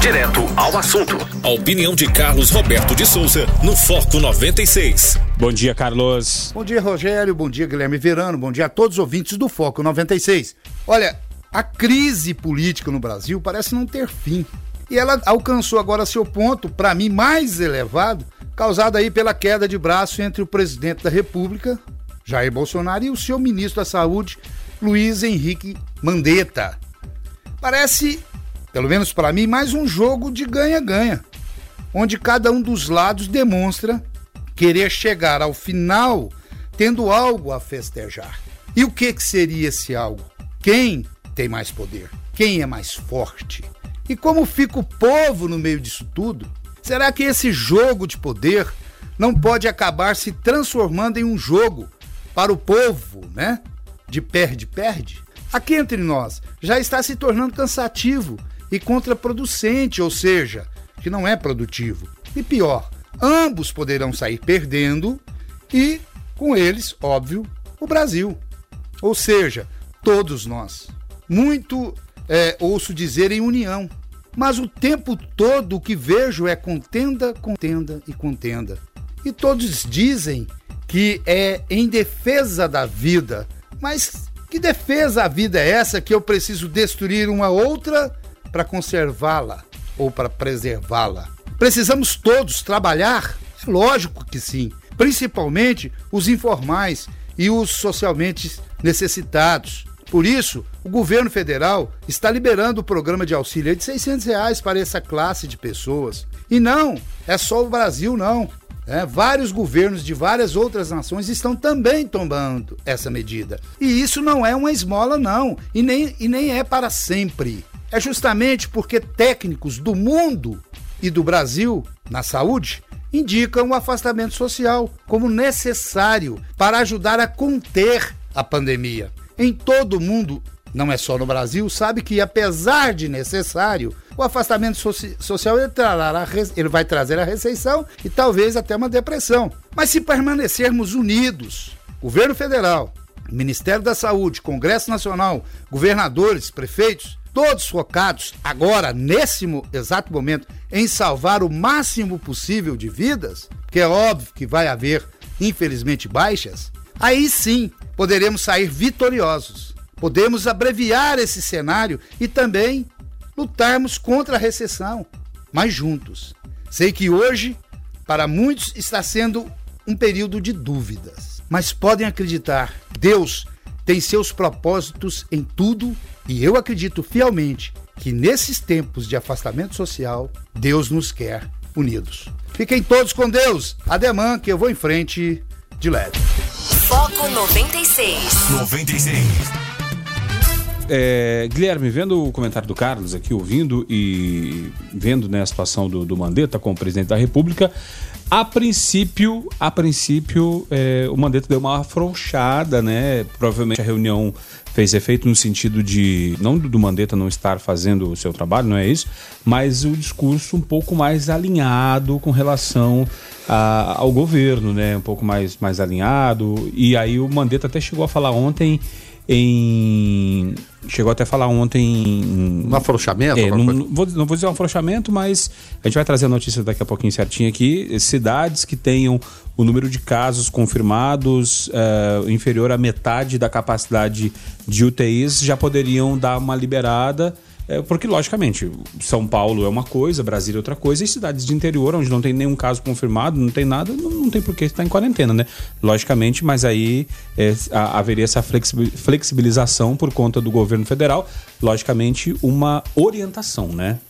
Direto ao assunto. A opinião de Carlos Roberto de Souza no Foco 96. Bom dia, Carlos. Bom dia, Rogério. Bom dia, Guilherme Verano. Bom dia a todos os ouvintes do Foco 96. Olha, a crise política no Brasil parece não ter fim. E ela alcançou agora seu ponto, para mim, mais elevado, causado aí pela queda de braço entre o presidente da República, Jair Bolsonaro, e o seu ministro da Saúde, Luiz Henrique Mandetta. Parece pelo menos para mim, mais um jogo de ganha-ganha, onde cada um dos lados demonstra querer chegar ao final tendo algo a festejar. E o que, que seria esse algo? Quem tem mais poder? Quem é mais forte? E como fica o povo no meio disso tudo? Será que esse jogo de poder não pode acabar se transformando em um jogo para o povo, né? De perde-perde? Aqui entre nós já está se tornando cansativo e contraproducente, ou seja, que não é produtivo. E pior, ambos poderão sair perdendo e, com eles, óbvio, o Brasil. Ou seja, todos nós. Muito é, ouço dizer em união, mas o tempo todo o que vejo é contenda, contenda e contenda. E todos dizem que é em defesa da vida, mas que defesa a vida é essa que eu preciso destruir uma outra para conservá-la ou para preservá-la. Precisamos todos trabalhar? É lógico que sim, principalmente os informais e os socialmente necessitados. Por isso, o governo federal está liberando o programa de auxílio de 600 reais para essa classe de pessoas. E não, é só o Brasil não. É, vários governos de várias outras nações estão também tomando essa medida. E isso não é uma esmola, não. E nem, e nem é para sempre é justamente porque técnicos do mundo e do Brasil na saúde indicam o afastamento social como necessário para ajudar a conter a pandemia. Em todo o mundo, não é só no Brasil, sabe que apesar de necessário, o afastamento soci social ele, trará, ele vai trazer a receição e talvez até uma depressão. Mas se permanecermos unidos, governo federal, Ministério da Saúde, Congresso Nacional, governadores, prefeitos, todos focados agora, nesse exato momento, em salvar o máximo possível de vidas, que é óbvio que vai haver, infelizmente, baixas, aí sim poderemos sair vitoriosos. Podemos abreviar esse cenário e também lutarmos contra a recessão, mas juntos. Sei que hoje, para muitos, está sendo um período de dúvidas, mas podem acreditar, Deus tem seus propósitos em tudo e eu acredito fielmente que nesses tempos de afastamento social, Deus nos quer unidos. Fiquem todos com Deus. Ademã, que eu vou em frente de leve. Foco 96. 96. é, Guilherme, vendo o comentário do Carlos aqui, ouvindo e vendo né, a situação do, do Mandetta como presidente da República, a princípio, a princípio, é, o Mandetta deu uma afrouxada, né? Provavelmente a reunião fez efeito no sentido de não do Mandetta não estar fazendo o seu trabalho, não é isso, mas o discurso um pouco mais alinhado com relação a, ao governo, né? Um pouco mais, mais alinhado. E aí o Mandetta até chegou a falar ontem em. Chegou até a falar ontem. Um afrouxamento? É, não, não, vou, não vou dizer um afrouxamento, mas a gente vai trazer a notícia daqui a pouquinho certinho aqui. Cidades que tenham o número de casos confirmados uh, inferior à metade da capacidade de UTIs já poderiam dar uma liberada. É, porque, logicamente, São Paulo é uma coisa, Brasília é outra coisa, e cidades de interior, onde não tem nenhum caso confirmado, não tem nada, não, não tem por que estar em quarentena, né? Logicamente, mas aí é, haveria essa flexibilização por conta do governo federal, logicamente, uma orientação, né?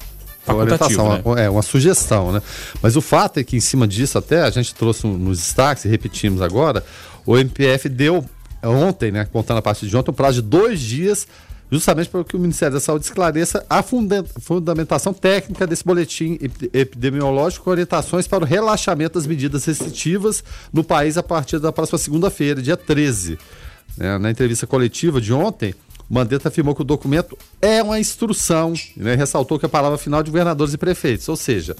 Uma orientação, né? é uma sugestão, né? Mas o fato é que em cima disso até a gente trouxe nos destaques e repetimos agora, o MPF deu ontem, né, contando a partir de ontem, um prazo de dois dias justamente para que o Ministério da Saúde esclareça a fundamentação técnica desse boletim epidemiológico com orientações para o relaxamento das medidas restritivas no país a partir da próxima segunda-feira, dia 13. É, na entrevista coletiva de ontem, Mandetta afirmou que o documento é uma instrução, né? ressaltou que a palavra final de governadores e prefeitos, ou seja,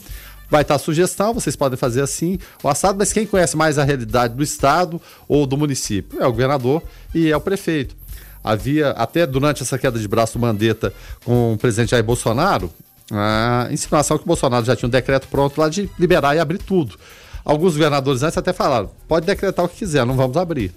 vai estar a sugestão, vocês podem fazer assim, o assado, mas quem conhece mais a realidade do estado ou do município é o governador e é o prefeito havia, até durante essa queda de braço do Mandetta com o presidente Jair Bolsonaro, a insinuação que o Bolsonaro já tinha um decreto pronto lá de liberar e abrir tudo. Alguns governadores antes até falaram: pode decretar o que quiser, não vamos abrir.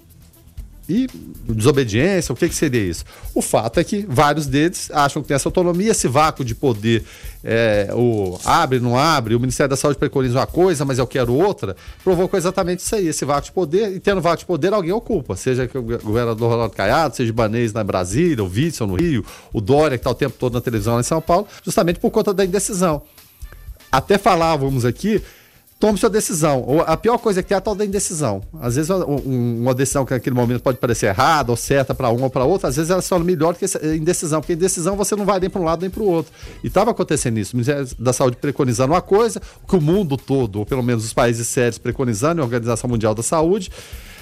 E desobediência, o que, que seria isso? O fato é que vários deles acham que tem essa autonomia, esse vácuo de poder, é, o abre, não abre, o Ministério da Saúde preconiza uma coisa, mas eu quero outra, provocou exatamente isso aí, esse vácuo de poder, e tendo vácuo de poder, alguém ocupa, seja o governador Ronaldo Caiado, seja o Banês na Brasília, o Witzel no Rio, o Dória, que está o tempo todo na televisão lá em São Paulo, justamente por conta da indecisão. Até falávamos aqui tome sua decisão. A pior coisa que é a tal da indecisão. Às vezes uma decisão que naquele momento pode parecer errada ou certa para uma ou para outra, às vezes ela se torna melhor que a indecisão, porque indecisão você não vai nem para um lado nem para o outro. E estava acontecendo isso. O Ministério da Saúde preconizando uma coisa, que o mundo todo, ou pelo menos os países sérios preconizando, a Organização Mundial da Saúde,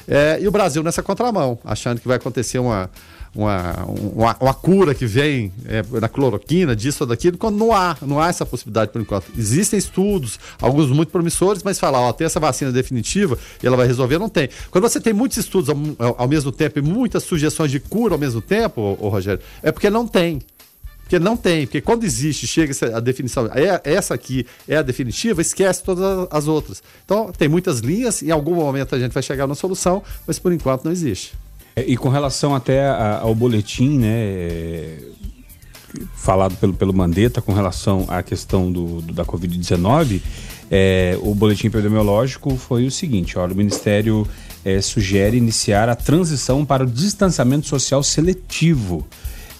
é, e o Brasil nessa contramão, achando que vai acontecer uma uma, uma, uma, cura que vem é, na cloroquina, disso ou daquilo, quando não há, não há essa possibilidade por enquanto. Existem estudos, alguns muito promissores, mas falar, ó, tem essa vacina definitiva e ela vai resolver, não tem. Quando você tem muitos estudos ao, ao mesmo tempo e muitas sugestões de cura ao mesmo tempo, ô, ô, Rogério, é porque não tem. Porque não tem, porque quando existe, chega a definição, é, essa aqui é a definitiva, esquece todas as outras. Então, tem muitas linhas, em algum momento a gente vai chegar na solução, mas por enquanto não existe. É, e com relação até ao boletim, né, falado pelo, pelo Mandetta com relação à questão do, do da Covid-19, é, o boletim epidemiológico foi o seguinte: olha, o Ministério é, sugere iniciar a transição para o distanciamento social seletivo.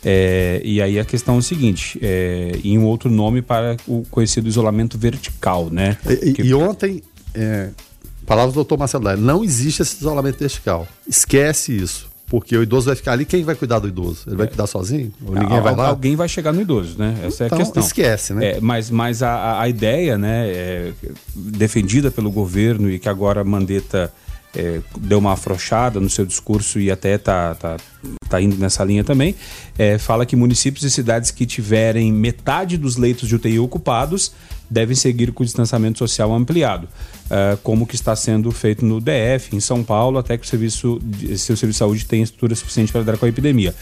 É, e aí a questão é o seguinte, é, em um outro nome para o conhecido isolamento vertical, né? E, que... e ontem, é, Palavras do doutor Marcelo Daia, não existe esse isolamento vertical. Esquece isso. Porque o idoso vai ficar ali, quem vai cuidar do idoso? Ele vai é. cuidar sozinho? Ou ninguém vai lá? Alguém vai chegar no idoso, né? Essa então, é a então, questão. Esquece, né? É, mas mas a, a ideia, né, é, defendida pelo governo e que agora Mandetta é, deu uma afrouxada no seu discurso e até tá, tá, tá indo nessa linha também, é, fala que municípios e cidades que tiverem metade dos leitos de UTI ocupados devem seguir com o distanciamento social ampliado, uh, como que está sendo feito no DF, em São Paulo, até que o serviço, seu serviço de saúde tenha estrutura suficiente para lidar com a epidemia.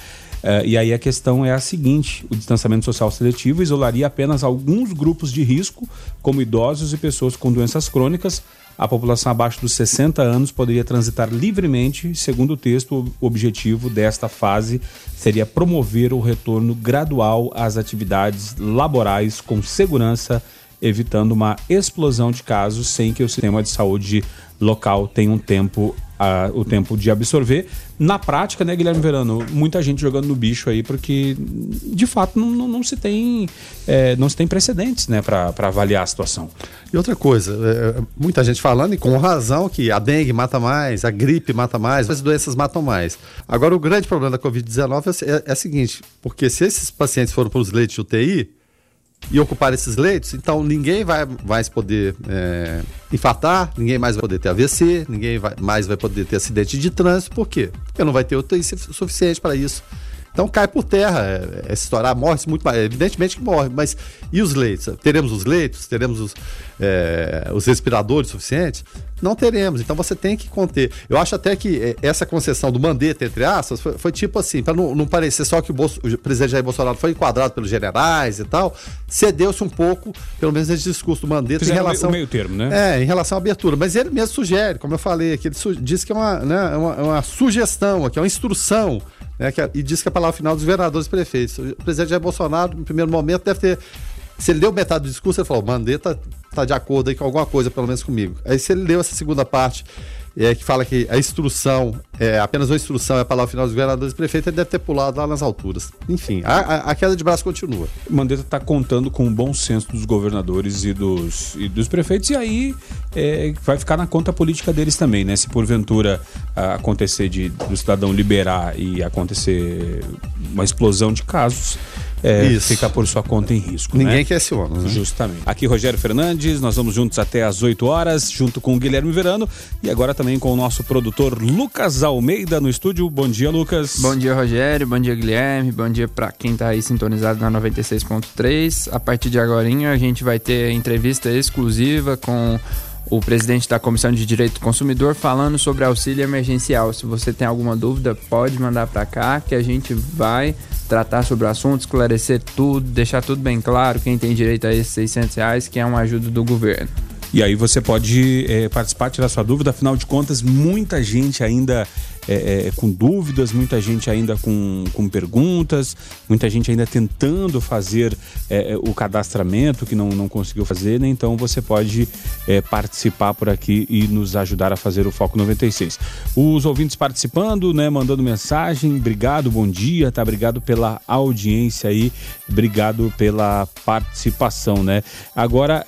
Uh, e aí a questão é a seguinte: o distanciamento social seletivo isolaria apenas alguns grupos de risco, como idosos e pessoas com doenças crônicas. A população abaixo dos 60 anos poderia transitar livremente. Segundo o texto, o objetivo desta fase seria promover o retorno gradual às atividades laborais com segurança evitando uma explosão de casos sem que o sistema de saúde local tenha um tempo a, o tempo de absorver. Na prática, né, Guilherme Verano, muita gente jogando no bicho aí, porque de fato não, não, não se tem é, não se tem precedentes né, para avaliar a situação. E outra coisa, é, muita gente falando, e com razão, que a dengue mata mais, a gripe mata mais, as doenças matam mais. Agora, o grande problema da Covid-19 é, é, é o seguinte, porque se esses pacientes foram para os leitos de UTI, e ocupar esses leitos, então ninguém vai mais poder é, infartar, ninguém mais vai poder ter AVC, ninguém vai, mais vai poder ter acidente de trânsito, por quê? Porque não vai ter UTI suficiente para isso. Então cai por terra é, é estourar, morre muito mais. Evidentemente que morre, mas e os leitos? Teremos os leitos? Teremos os, é, os respiradores suficientes? Não teremos. Então você tem que conter. Eu acho até que é, essa concessão do mandeta, entre aspas, foi, foi tipo assim, para não, não, parecer só que o, Bolso, o, presidente Jair Bolsonaro foi enquadrado pelos generais e tal, cedeu-se um pouco, pelo menos nesse discurso do mandeta, em relação. Meio termo, né? É, em relação à abertura. Mas ele mesmo sugere, como eu falei aqui, ele diz que é uma, né, uma, uma sugestão, que é uma instrução né, que, e diz que é a palavra final dos governadores e prefeitos. O presidente Jair Bolsonaro, no primeiro momento, deve ter. Se ele deu metade do discurso, ele falou: Mandetta está de acordo aí com alguma coisa, pelo menos comigo. Aí, se ele leu essa segunda parte é, que fala que a instrução, é, apenas uma instrução é a palavra final dos governadores e prefeitos, ele deve ter pulado lá nas alturas. Enfim, a, a, queda de braço continua. Mandetta está contando com o bom senso dos governadores e dos, e dos prefeitos, e aí é, vai ficar na conta política deles também, né? Se porventura acontecer de do cidadão liberar e acontecer uma explosão de casos, é, fica por sua conta em risco. Ninguém né? quer esse ônus, né? Justamente. Aqui Rogério Fernandes, nós vamos juntos até às 8 horas, junto com o Guilherme Verano e agora também com o nosso produtor Lucas Almeida no estúdio. Bom dia, Lucas. Bom dia, Rogério. Bom dia, Guilherme. Bom dia para quem tá aí sintonizado na 96.3. A partir de agora a gente vai ter entrevista exclusiva com o presidente da Comissão de Direito do Consumidor falando sobre auxílio emergencial. Se você tem alguma dúvida, pode mandar para cá que a gente vai tratar sobre o assunto, esclarecer tudo, deixar tudo bem claro, quem tem direito a esses 600 reais, que é uma ajuda do governo. E aí você pode é, participar, tirar sua dúvida, afinal de contas, muita gente ainda é, é, com dúvidas, muita gente ainda com, com perguntas, muita gente ainda tentando fazer é, é, o cadastramento que não, não conseguiu fazer, né? Então você pode é, participar por aqui e nos ajudar a fazer o Foco 96. Os ouvintes participando, né? Mandando mensagem, obrigado, bom dia, tá? Obrigado pela audiência aí, obrigado pela participação, né? Agora,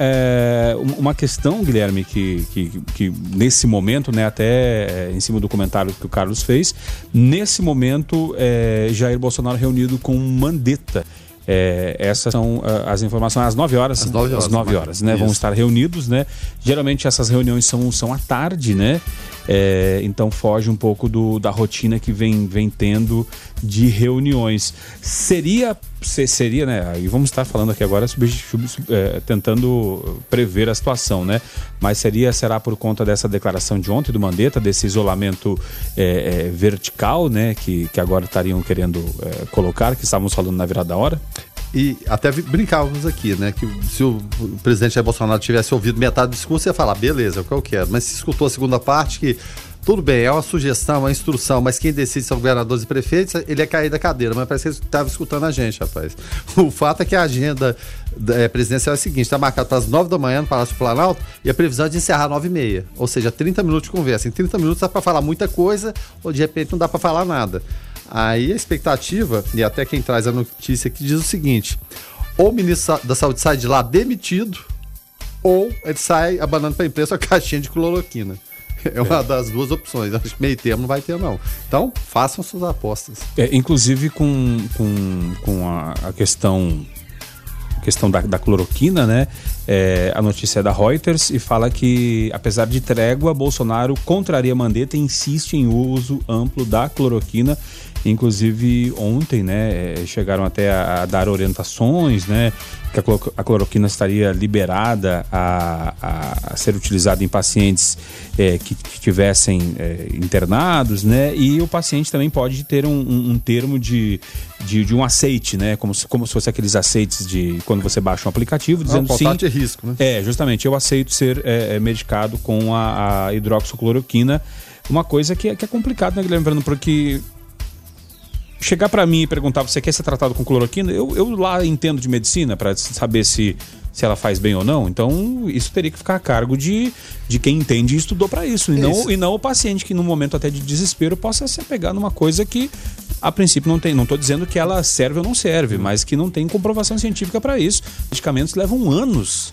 uma questão Guilherme, que, que, que nesse momento, né, até é, em cima do comentário que o Carlos fez, nesse momento, é, Jair Bolsonaro reunido com Mandetta. É, essas são uh, as informações às 9 horas. Às 9 horas, às 9 horas né? Vão estar reunidos, né? Geralmente essas reuniões são, são à tarde, né? É, então foge um pouco do, da rotina que vem, vem tendo de reuniões. Seria, seria, né? E vamos estar falando aqui agora sub, sub, é, tentando prever a situação, né? Mas seria, será por conta dessa declaração de ontem do Mandetta, desse isolamento é, é vertical, né? Que, que agora estariam querendo é, colocar, que estávamos falando na virada da hora? E até brincávamos aqui, né? Que se o presidente Jair Bolsonaro tivesse ouvido metade do discurso, ia falar, beleza, é o que eu quero. Mas se escutou a segunda parte, que tudo bem, é uma sugestão, uma instrução, mas quem decide são governadores e prefeitos, ele é cair da cadeira. Mas parece que ele estava escutando a gente, rapaz. O fato é que a agenda é, presidencial é a seguinte: está marcado para as 9 da manhã no Palácio Planalto e a previsão é de encerrar às 9 e meia. Ou seja, 30 minutos de conversa. Em 30 minutos dá para falar muita coisa, ou de repente não dá para falar nada. Aí a expectativa, e até quem traz a notícia aqui diz o seguinte: ou o ministro da Saúde sai de lá demitido, ou ele sai abanando para a imprensa [LAUGHS] a caixinha de cloroquina. É uma é. das duas opções. Acho que meio termo não vai ter, não. Então, façam suas apostas. É, inclusive com, com, com a, a questão questão da, da cloroquina, né? É, a notícia é da Reuters e fala que, apesar de trégua, Bolsonaro contraria Mandetta e insiste em uso amplo da cloroquina Inclusive, ontem, né, eh, chegaram até a, a dar orientações, né, que a, a cloroquina estaria liberada a, a, a ser utilizada em pacientes é, que, que, tivessem é, internados, né, e o paciente também pode ter um, um, um termo de, de, de, um aceite, né, como se, como se fosse aqueles aceites de quando você baixa um aplicativo, dizendo ah, sim. de risco, né? É, justamente, eu aceito ser é, medicado com a, a hidroxicloroquina uma coisa que é, que é complicado, né, Guilherme Verano? Porque chegar para mim e perguntar, você quer ser tratado com cloroquina? Eu, eu lá entendo de medicina para saber se se ela faz bem ou não. Então, isso teria que ficar a cargo de, de quem entende e estudou para isso. E não, e não o paciente que, no momento até de desespero, possa se apegar numa coisa que, a princípio, não tem. Não estou dizendo que ela serve ou não serve, mas que não tem comprovação científica para isso. Medicamentos levam anos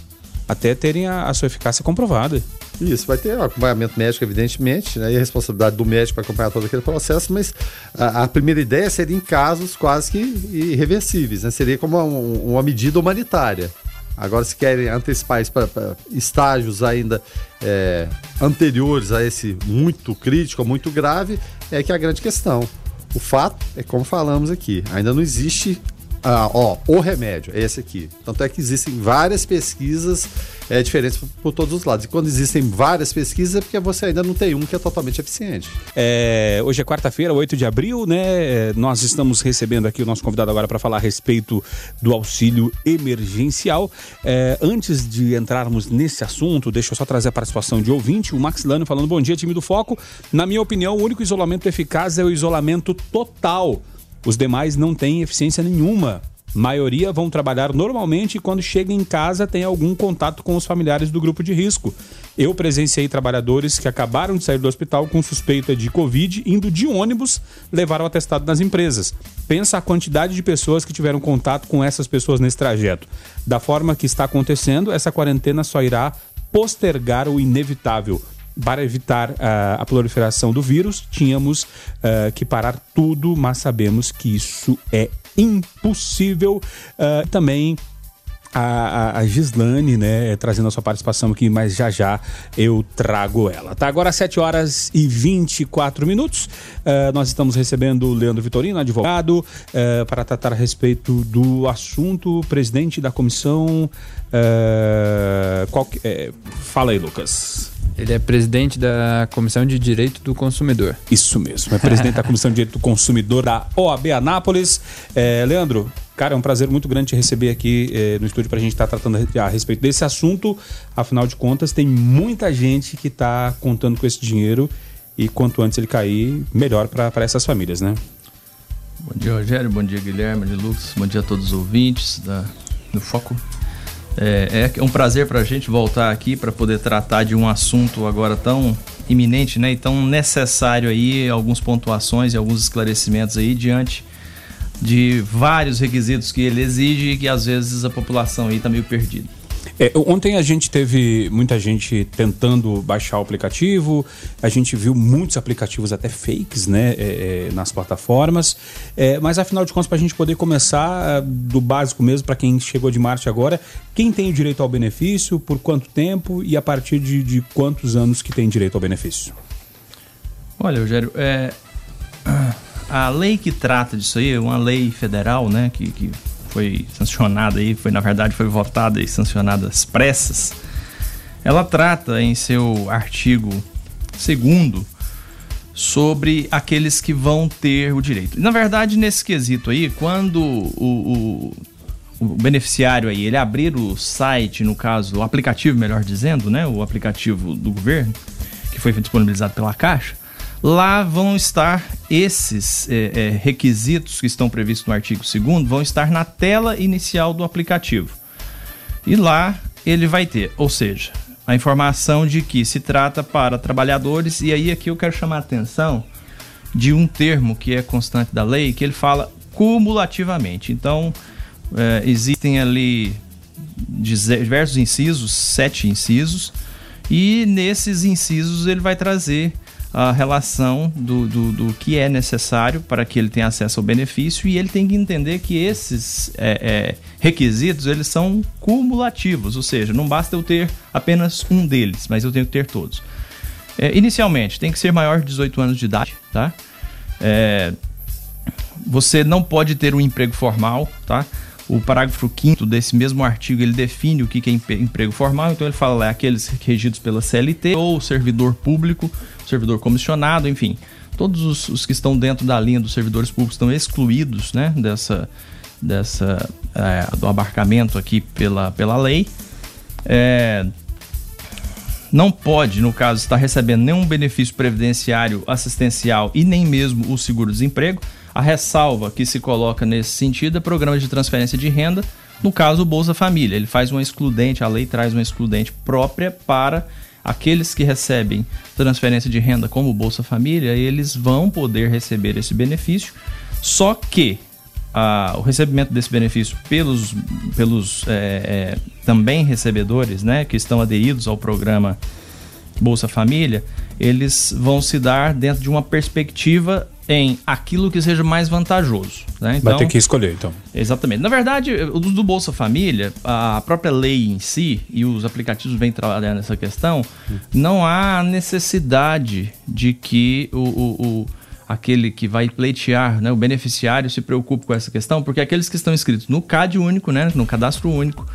até terem a, a sua eficácia comprovada. Isso, vai ter acompanhamento médico, evidentemente, né, e a responsabilidade do médico para acompanhar todo aquele processo, mas a, a, primeira ideia seria em casos quase que irreversíveis, né, seria como uma, uma medida humanitária. Agora, se querem antecipar isso para estágios ainda é, anteriores a esse muito crítico, muito grave, é que é a grande questão. O fato é, como falamos aqui, ainda não existe ah, ó, o remédio é esse aqui. Tanto é que existem várias pesquisas é, diferentes por, por, todos os lados. E quando existem várias pesquisas é porque você ainda não tem um que é totalmente eficiente. É, hoje é quarta-feira, 8 de abril, né? É, nós estamos recebendo aqui o nosso convidado agora para falar a respeito do auxílio emergencial. É, antes de entrarmos nesse assunto, deixa eu só trazer a participação de ouvinte, o Maxilano falando: bom dia, time do Foco. Na minha opinião, o único isolamento eficaz é o isolamento total os demais não têm eficiência nenhuma. Maioria vão trabalhar normalmente e quando chegam em casa tem algum contato com os familiares do grupo de risco. Eu presenciei trabalhadores que acabaram de sair do hospital com suspeita de Covid indo de ônibus levar o atestado nas empresas. Pensa a quantidade de pessoas que tiveram contato com essas pessoas nesse trajeto. Da forma que está acontecendo, essa quarentena só irá postergar o inevitável para evitar uh, a proliferação do vírus, tínhamos uh, que parar tudo, mas sabemos que isso é impossível. Uh, também a, a, a, Gislane, né, trazendo a sua participação aqui, mas já já eu trago ela. Tá agora 7 horas e 24 minutos. Uh, nós estamos recebendo o Leandro Vitorino, advogado, uh, para tratar a respeito do assunto, presidente da comissão. Uh, qual, fala aí, Lucas. Ele é presidente da Comissão de Direito do Consumidor. Isso mesmo, é presidente da Comissão de Direito do Consumidor da OAB Anápolis. É, Leandro, cara, é um prazer muito grande te receber aqui é, no estúdio para a gente estar tá tratando a, a respeito desse assunto. Afinal de contas, tem muita gente que está contando com esse dinheiro e quanto antes ele cair, melhor para essas famílias, né? Bom dia, Rogério. Bom dia, Guilherme, de Lucas. Bom dia a todos os ouvintes da, do Foco é, é um prazer para a gente voltar aqui para poder tratar de um assunto agora tão iminente, né? E tão necessário aí, algumas pontuações e alguns esclarecimentos aí diante de vários requisitos que ele exige e que às vezes a população aí está meio perdida. É, ontem a gente teve muita gente tentando baixar o aplicativo, a gente viu muitos aplicativos até fakes né, é, é nas plataformas, é, mas afinal de contas, para a gente poder começar do básico mesmo, para quem chegou de Marte agora, quem tem o direito ao benefício, por quanto tempo e a partir de, de quantos anos que tem direito ao benefício? Olha, Rogério, é, [CLEARS THROAT] a lei que trata disso aí é uma lei federal, né, que, que foi sancionada aí, foi na verdade foi votada e sancionada às pressas, ela trata em seu artigo segundo sobre aqueles que vão ter o direito. Na verdade, nesse quesito aí, quando o, o, o, beneficiário aí ele abrir o site, no caso, o aplicativo, melhor dizendo, né, o aplicativo do governo, que foi disponibilizado pela Caixa, Lá vão estar esses é, é, requisitos que estão previstos no artigo 2 vão estar na tela inicial do aplicativo. E lá ele vai ter, ou seja, a informação de que se trata para trabalhadores, e aí aqui eu quero chamar a atenção de um termo que é constante da lei, que ele fala cumulativamente. Então, é, existem ali diversos incisos, sete incisos, e nesses incisos ele vai trazer a relação do, do, do, que é necessário para que ele tenha acesso ao benefício e ele tem que entender que esses é, é, requisitos eles são cumulativos, ou seja, não basta eu ter apenas um deles, mas eu tenho que ter todos. É, inicialmente, tem que ser maior de 18 anos de idade, tá? É, você não pode ter um emprego formal, tá? O parágrafo 5 desse mesmo artigo ele define o que é emprego formal, então ele fala é aqueles regidos pela CLT ou servidor público servidor comissionado, enfim. Todos os, os, que estão dentro da linha dos servidores públicos estão excluídos né, dessa, dessa, é, do abarcamento aqui pela, pela lei. É, não pode, no caso, estar recebendo nenhum benefício previdenciário, assistencial e nem mesmo o seguro-desemprego. A ressalva que se coloca nesse sentido é programas de transferência de renda, no caso o Bolsa Família. Ele faz uma excludente, a lei traz uma excludente própria para aqueles que recebem transferência de renda como Bolsa Família, eles vão poder receber esse benefício, só que a, o recebimento desse benefício pelos, pelos é, é, também recebedores né, que estão aderidos ao programa Bolsa Família, eles vão se dar dentro de uma perspectiva em aquilo que seja mais vantajoso. Né? Então, Vai ter que escolher, então. Exatamente. Na verdade, o do Bolsa Família, a própria lei em si e os aplicativos vêm trabalhando nessa questão, não há necessidade de que o, o, o aquele que vai pleitear, né, o beneficiário se preocupe com essa questão, porque aqueles que estão inscritos no CAD único, né, no cadastro único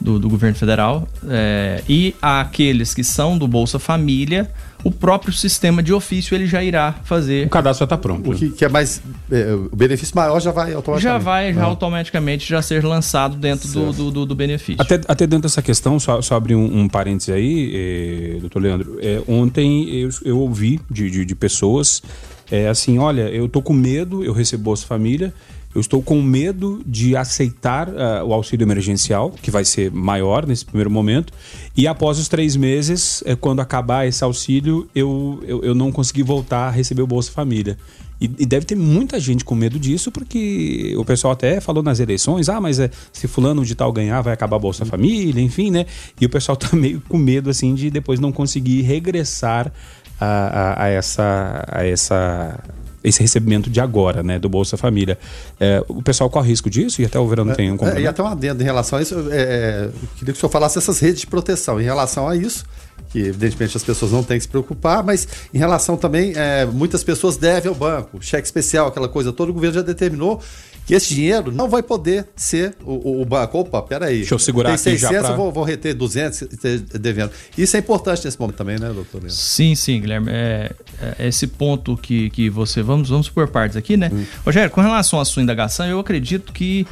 do, do governo federal, é, e aqueles que são do Bolsa Família, o próprio sistema de ofício ele já irá fazer. O cadastro já está pronto. O que, que, é mais. É, o benefício maior já vai automaticamente. Já vai já ah. automaticamente já ser lançado dentro do, do, do, do, benefício. Até, até dentro dessa questão, só, só abrir um, um parêntese aí, eh, doutor Leandro. É, ontem eu, eu ouvi de, de, de pessoas é assim, olha, eu tô com medo, eu recebo Bolsa Família, eu estou com medo de aceitar uh, o auxílio emergencial, que vai ser maior nesse primeiro momento, e após os três meses, é, quando acabar esse auxílio, eu, eu, eu não consegui voltar a receber o Bolsa Família. E, e, deve ter muita gente com medo disso, porque o pessoal até falou nas eleições, ah, mas é, se fulano de tal ganhar, vai acabar a Bolsa Família, enfim, né? E o pessoal [LAUGHS] tá meio com medo, assim, de depois não conseguir regressar a, a, a essa, a essa esse recebimento de agora, né, do Bolsa Família. É, o pessoal corre risco disso e até o verão é, tem um complemento. É, e até uma adendo em relação a isso, é, é, queria que o senhor falasse essas redes de proteção. Em relação a isso, que evidentemente as pessoas não têm que se preocupar, mas em relação também, é, muitas pessoas devem ao banco, cheque especial, aquela coisa toda, o governo já determinou que esse dinheiro não vai poder ser o, o banco. Opa, peraí. Deixa eu segurar tem 600, aqui já pra... eu vou, vou reter 200 devendo. Isso é importante nesse momento também, né, doutor? Sim, sim, Guilherme. É, é, esse ponto que, que você... Vamos, vamos por partes aqui, né? Hum. Rogério, com relação à sua indagação, eu acredito que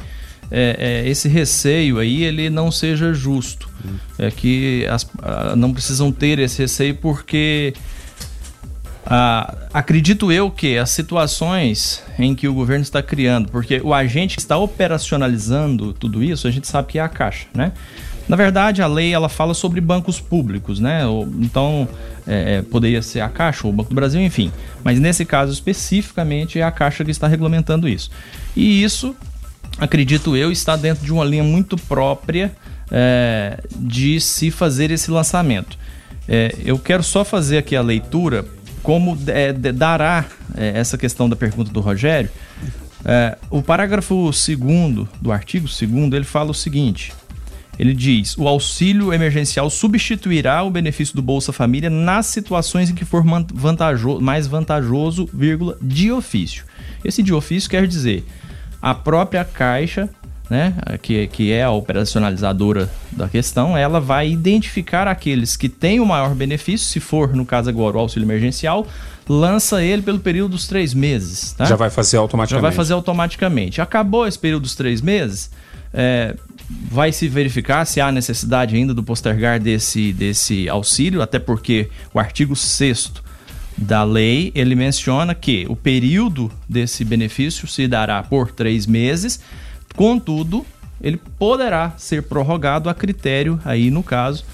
é, é, esse receio aí ele não seja justo. Hum. É que as, não precisam ter esse receio porque ah, acredito eu que as situações em que o governo está criando, porque o agente que está operacionalizando tudo isso, a gente sabe que é a Caixa, né? Na verdade, a lei ela fala sobre bancos públicos, né? Então, é, é, poderia ser a Caixa ou o Banco do Brasil, enfim. Mas nesse caso especificamente é a Caixa que está regulamentando isso. E isso, acredito eu, está dentro de uma linha muito própria é, de se fazer esse lançamento. É, eu quero só fazer aqui a leitura como é, dará é, essa questão da pergunta do Rogério, é, o parágrafo 2 do artigo 2 ele fala o seguinte: ele diz: o auxílio emergencial substituirá o benefício do Bolsa Família nas situações em que for vantajoso, mais vantajoso, vírgula, de ofício. Esse de ofício quer dizer a própria Caixa né, que, que é a operacionalizadora da questão, ela vai identificar aqueles que têm o maior benefício, se for, no caso agora, o auxílio emergencial, lança ele pelo período dos três meses. Tá? Já vai fazer automaticamente. Já vai fazer automaticamente. Acabou esse período dos três meses, é, vai se verificar se há necessidade ainda do postergar desse, desse auxílio, até porque o artigo 6 da lei, ele menciona que o período desse benefício se dará por três meses, Contudo, ele poderá ser prorrogado a critério, aí no caso,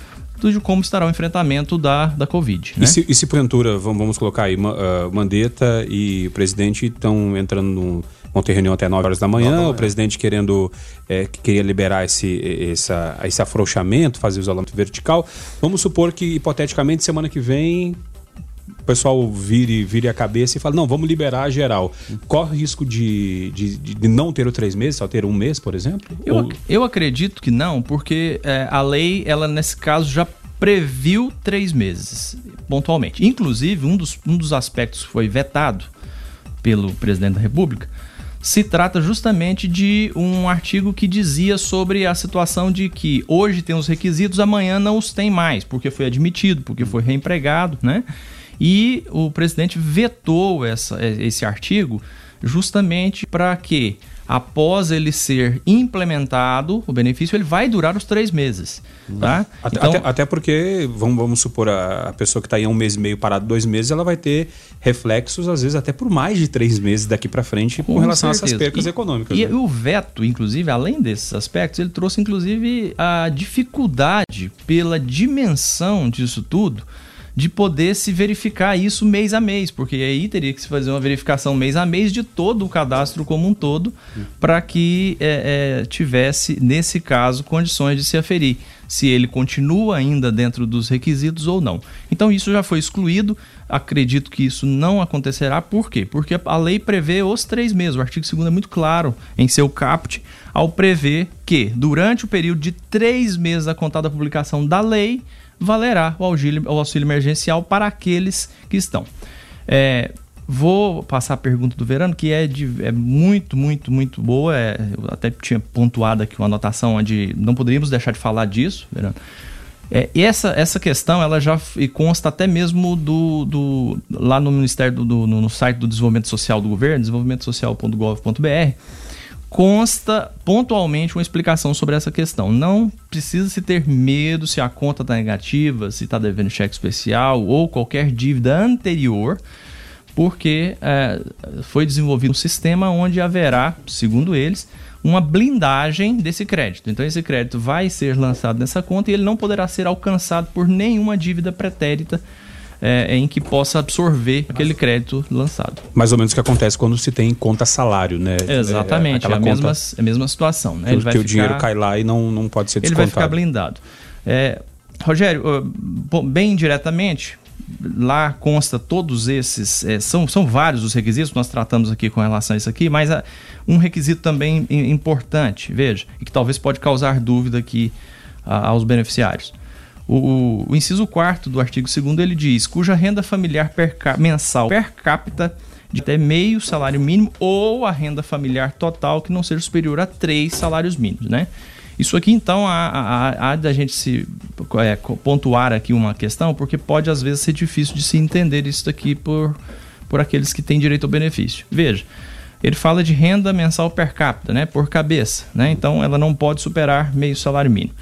de como estará o enfrentamento da, da Covid. Né? E, se, e se porventura, vamos, vamos colocar aí, uh, Mandetta e o presidente estão entrando num, vão ter reunião até 9 horas da manhã, o presidente querendo é, queria liberar esse, essa, esse afrouxamento, fazer o isolamento vertical. Vamos supor que, hipoteticamente, semana que vem o pessoal vire, vire a cabeça e fala, não, vamos liberar geral. Corre o risco de, de, de não ter o três meses, só ter um mês, por exemplo? Eu, Ou... eu acredito que não, porque é, a lei, ela nesse caso já previu três meses, pontualmente. Inclusive, um dos, um dos aspectos que foi vetado pelo presidente da República se trata justamente de um artigo que dizia sobre a situação de que hoje tem os requisitos, amanhã não os tem mais, porque foi admitido, porque foi reempregado, né? E o presidente vetou essa, esse artigo justamente para que após ele ser implementado, o benefício ele vai durar os três meses. Tá? Até, então, até, até porque, vamos, vamos supor, a, a pessoa que está em um mês e meio parado, dois meses, ela vai ter reflexos, às vezes, até por mais de três meses daqui para frente com, com, relação certeza. a essas percas e, econômicas. E né? o veto, inclusive, além desses aspectos, ele trouxe, inclusive, a dificuldade pela dimensão disso tudo de poder se verificar isso mês a mês, porque aí teria que se fazer uma verificação mês a mês de todo o cadastro como um todo, para que é, é, tivesse, nesse caso, condições de se aferir se ele continua ainda dentro dos requisitos ou não. Então isso já foi excluído. Acredito que isso não acontecerá. Por quê? Porque a lei prevê os três meses. O artigo 2 é muito claro em seu caput ao prever que, durante o período de três meses a contar da publicação da lei, valerá o auxílio, o auxílio emergencial para aqueles que estão. É, vou passar a pergunta do Verano, que é, de, é muito, muito, muito boa. É, eu até tinha pontuado aqui uma anotação onde não poderíamos deixar de falar disso, Verano. É, e essa, essa questão ela já consta até mesmo do, do lá no Ministério do, do no site do Desenvolvimento Social do Governo, desenvolvimentosocial.gov.br consta pontualmente uma explicação sobre essa questão. Não precisa se ter medo se a conta está negativa, se está devendo cheque especial ou qualquer dívida anterior, porque é, foi desenvolvido um sistema onde haverá, segundo eles, uma blindagem desse crédito. Então esse crédito vai ser lançado nessa conta e ele não poderá ser alcançado por nenhuma dívida pretérita é, em que possa absorver aquele crédito lançado. Mais ou menos o que acontece quando se tem conta salário, né? Exatamente, é, é a, mesma, é a mesma situação. Né? Ele vai que ficar, o dinheiro cai lá e não, não pode ser descontado. Ele vai ficar blindado. É, Rogério, bem diretamente, lá consta todos esses, é, são, são vários os requisitos, nós tratamos aqui com relação a isso aqui, mas a, um requisito também importante, veja, e que talvez pode causar dúvida aqui a, aos beneficiários. O, o inciso 4 do artigo 2 ele diz: cuja renda familiar per mensal per capita de até meio salário mínimo ou a renda familiar total que não seja superior a três salários mínimos, né? Isso aqui, então, há, há, da gente se é, pontuar aqui uma questão, porque pode às vezes ser difícil de se entender isso aqui por, por aqueles que têm direito ao benefício. Veja, ele fala de renda mensal per capita, né, por cabeça, né? Então, ela não pode superar meio salário mínimo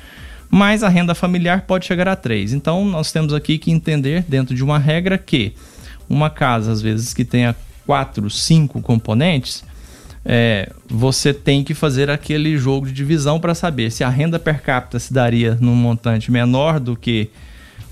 mas a renda familiar pode chegar a 3. Então nós temos aqui que entender, dentro de uma regra, que uma casa, às vezes, que tenha 4, 5 componentes, é, você tem que fazer aquele jogo de divisão para saber se a renda per capita se daria num montante menor do que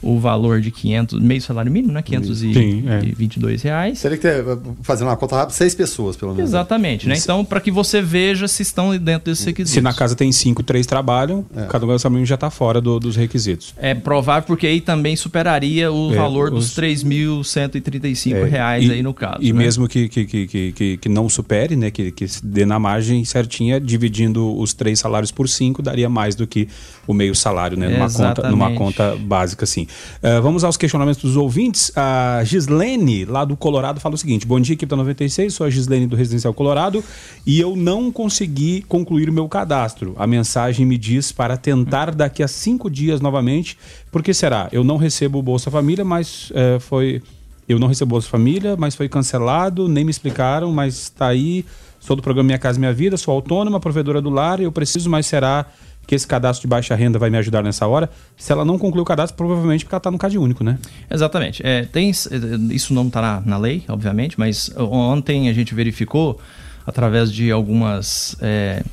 o valor de 500, meio salário mínimo, né? 522 é. reais. Teria que ter, fazendo uma conta rápida, seis pessoas, pelo menos. Exatamente, né? Então, para que você veja se estão dentro desses requisitos. Se na casa tem cinco, três trabalham, é. cada um do salário já está fora do, dos requisitos. É provável, porque aí também superaria o é, valor os... dos 3.135 é. reais e, aí no caso. E né? mesmo que, que, que, que, que não supere, né? Que, que dê na margem certinha, dividindo os três salários por cinco, daria mais do que o meio salário, né? Numa, conta, numa conta básica, assim. Uh, vamos aos questionamentos dos ouvintes. A Gislene, lá do Colorado, fala o seguinte: Bom dia, equipe da 96. Sou a Gislene do Residencial Colorado e eu não consegui concluir o meu cadastro. A mensagem me diz para tentar daqui a cinco dias novamente. Por que será? Eu não recebo Bolsa Família, mas uh, foi. Eu não recebo Bolsa Família, mas foi cancelado, nem me explicaram, mas está aí. Sou do programa Minha Casa Minha Vida, sou autônoma, provedora do lar, eu preciso, mas será que esse cadastro de baixa renda vai me ajudar nessa hora. Se ela não concluiu o cadastro, provavelmente porque ela está no CAD único, né? Exatamente. É, tem, isso não está na, na, lei, obviamente, mas ontem a gente verificou, através de algumas é,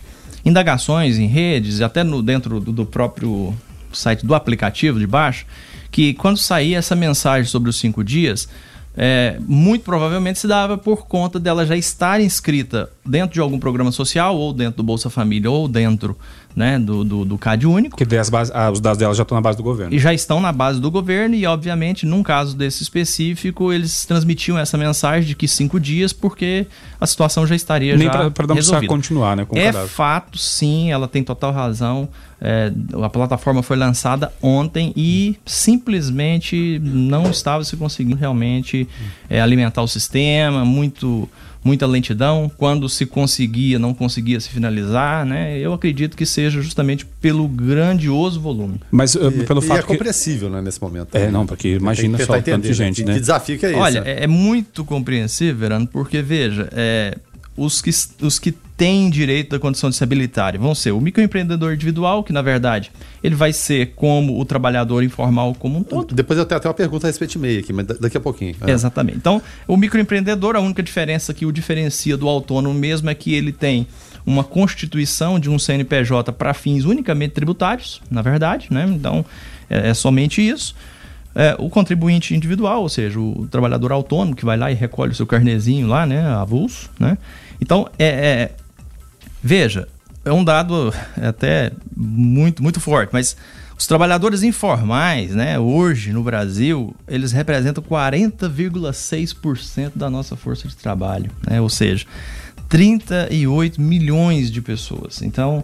indagações em redes, até no, dentro do, do próprio site do aplicativo de baixo, que quando saía essa mensagem sobre os cinco dias, é, muito provavelmente se dava por conta dela já estar inscrita dentro de algum programa social, ou dentro do Bolsa Família, ou dentro né, do, do, do CAD único. Que as bases, ah, os dados dela já estão na base do governo. E já estão na base do governo, e obviamente, num caso desse específico, eles transmitiam essa mensagem de que cinco dias, porque a situação já estaria Nem já para não precisar continuar, né? É fato, sim, ela tem total razão. É, a plataforma foi lançada ontem e simplesmente não estava se conseguindo realmente é, alimentar o sistema, muito muita lentidão, quando se conseguia, não conseguia se finalizar, né? Eu acredito que seja justamente pelo grandioso volume. Mas uh, pelo e fato é compreensível, né, nesse momento. É, não, porque imagina só tanto de gente, né? Que desafio que é esse? Olha, né? é, é, muito compreensível, Verano, porque veja, é, os que, os que têm direito da condição de se habilitarem vão ser o microempreendedor individual, que na verdade ele vai ser como o trabalhador informal como um todo. Depois eu tenho até uma pergunta a respeito de MEI aqui, mas daqui a pouquinho. É. Exatamente. Então, o microempreendedor, a única diferença que o diferencia do autônomo mesmo é que ele tem uma constituição de um CNPJ para fins unicamente tributários, na verdade, né? Então, é, é somente isso. É, o contribuinte individual, ou seja, o trabalhador autônomo que vai lá e recolhe o seu carnezinho lá, né, avulso, né? Então, é, é, veja, é um dado até muito, muito forte, mas os trabalhadores informais, né, hoje no Brasil, eles representam 40,6% da nossa força de trabalho, né? Ou seja, 38 milhões de pessoas. Então,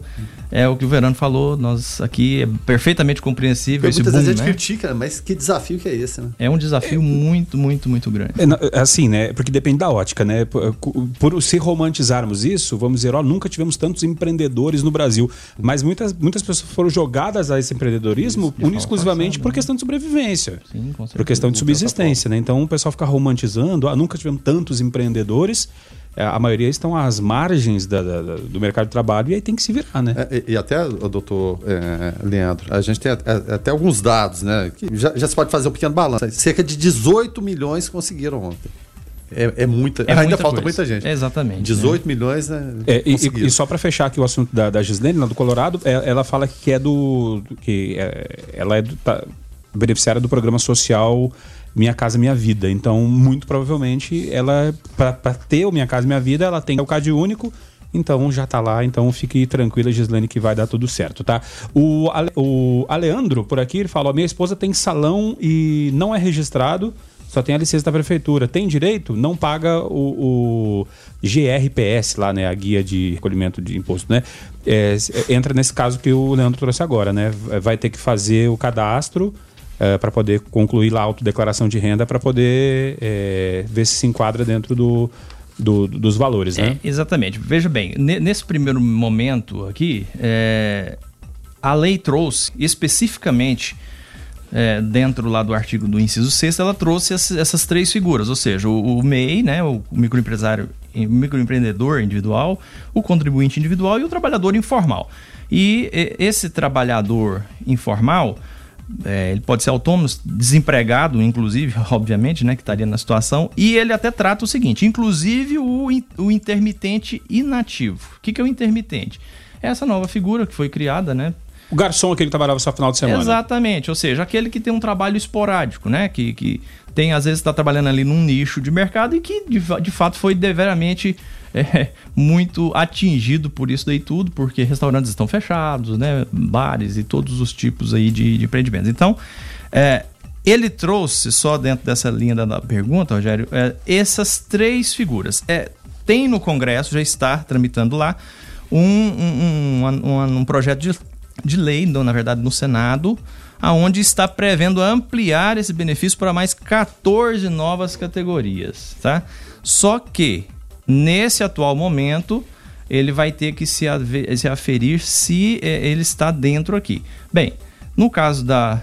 é o que o Verano falou, nós aqui é perfeitamente compreensível. Muitas vezes a gente né? critica, mas que desafio que é esse, né? É um desafio é, muito, muito, muito grande. É, assim, né? Porque depende da ótica, né? Por, por se romantizarmos isso, vamos dizer, ó, nunca tivemos tantos empreendedores no Brasil. Mas muitas, muitas pessoas foram jogadas a esse empreendedorismo única exclusivamente por né? questão de sobrevivência. Sim, com certeza. Por questão de subsistência, né? Então o pessoal fica romantizando, ah, nunca tivemos tantos empreendedores é, a maioria estão às margens da, da, do mercado de trabalho e aí tem que se virar, né? É, e, e, até, doutor é, Leandro, a gente tem até, até alguns dados, né? Que já, já, se pode fazer um pequeno balanço. Cerca de 18 milhões conseguiram ontem. É, é muita. É ainda muita falta coisa. muita gente. Exatamente. 18 né? milhões, né? É, e, e, só para fechar aqui o assunto da, da Gislene, lá do Colorado, é, ela fala que é do. que é, ela é do, tá, beneficiária do programa social minha Casa Minha Vida. Então, muito provavelmente, ela, para ter o Minha Casa Minha Vida, ela tem o CAD único. Então já tá lá, então fique tranquila, Gislene, que vai dar tudo certo, tá? O, Ale, o Aleandro, por aqui, ele falou: minha esposa tem salão e não é registrado, só tem a licença da prefeitura. Tem direito? Não paga o, o GRPS lá, né? A guia de recolhimento de imposto, né? É, entra nesse caso que o Leandro trouxe agora, né? Vai ter que fazer o cadastro é, para poder concluir lá a autodeclaração de renda para poder é, ver se se enquadra dentro do, do, dos valores, né? É, exatamente. Veja bem, nesse primeiro momento aqui, é, a lei trouxe especificamente é, dentro lá do artigo do inciso 6 ela trouxe essas três figuras, ou seja, o, o MEI, né, o microempresário, o microempreendedor individual, o contribuinte individual e o trabalhador informal. E esse trabalhador informal, é, ele pode ser autônomo, desempregado, inclusive, [LAUGHS] obviamente, né, que estaria na situação. E ele até trata o seguinte: inclusive o, o intermitente inativo. O que, que é o intermitente? É essa nova figura que foi criada, né? O garçom aquele que trabalhava só final de semana. Exatamente, ou seja, aquele que tem um trabalho esporádico, né? Que, que tem, às vezes, está trabalhando ali num nicho de mercado e que, de, de fato, foi deveramente é, muito atingido por isso daí tudo, porque restaurantes estão fechados, né? Bares e todos os tipos aí de, de empreendimentos. Então, é, ele trouxe, só dentro dessa linha da, pergunta, Rogério, é, essas três figuras. É, tem no Congresso, já está tramitando lá, um, um, um, um projeto de de lei, na verdade no Senado, aonde está prevendo ampliar esse benefício para mais 14 novas categorias, tá? Só que nesse atual momento ele vai ter que se, se aferir se é, ele está dentro aqui. Bem, no caso da,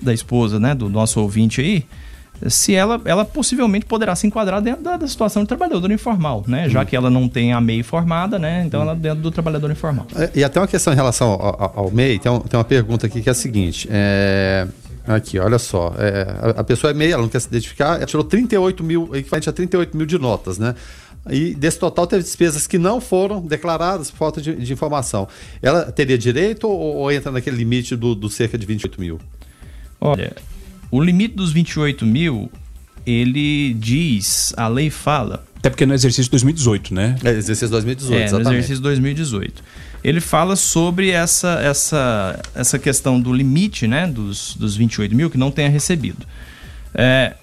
da esposa, né, do nosso ouvinte aí, se ela, ela possivelmente poderá se enquadrar dentro da, da situação de trabalhador informal, né? Já hum. que ela não tem a MEI formada, né? Então ela é dentro do trabalhador informal. É, e até uma questão em relação ao, ao, ao MEI, tem, um, tem uma pergunta aqui que é a seguinte. É... Aqui, olha só. É, a, a, pessoa é MEI, ela não quer se identificar, ela tirou 38 mil, equivalente a 38 mil de notas, né? E desse total teve despesas que não foram declaradas por falta de, de informação. Ela teria direito ou, ou entra naquele limite do, do cerca de 28 mil? Olha, o limite dos 28 mil, ele diz, a lei fala. Até porque no exercício 2018, né? É, exercício 2018, é, exatamente. no exercício 2018. Ele fala sobre essa, essa, essa questão do limite, né, dos, dos 28 mil que não tenha recebido. É,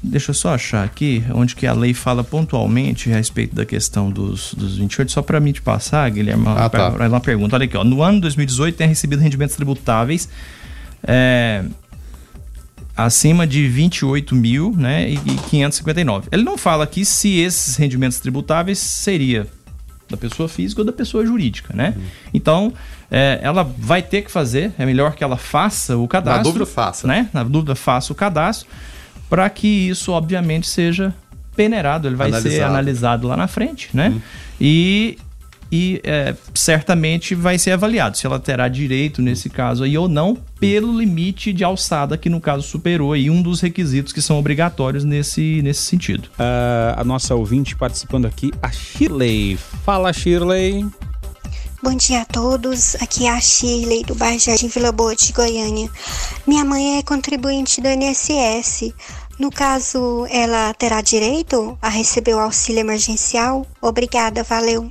deixa eu só achar aqui onde que a lei fala pontualmente a respeito da questão dos, dos 28, só para mim te passar, Guilherme, ah, tá. uma pergunta. Olha aqui, ó, no ano 2018 tem recebido rendimentos tributáveis é, acima de 28 mil né, e 559. Ele não fala aqui se esses rendimentos tributáveis seria da pessoa física ou da pessoa jurídica, né? Uhum. Então, é, ela vai ter que fazer, é melhor que ela faça o cadastro. Na dúvida, faça. Né? Na dúvida, faça o cadastro, para que isso, obviamente, seja peneirado, ele vai analisado. ser analisado lá na frente, né? Hum. E e é, certamente vai ser avaliado se ela terá direito nesse caso aí ou não pelo limite de alçada que no caso superou aí um dos requisitos que são obrigatórios nesse, nesse sentido. Uh, a nossa ouvinte participando aqui, a Shirley. Fala Shirley. Bom dia a todos, aqui é a Shirley do bairro Jardim Vila Boa de Goiânia. Minha mãe é contribuinte do INSS. No caso, ela terá direito a receber o auxílio emergencial? Obrigada, valeu.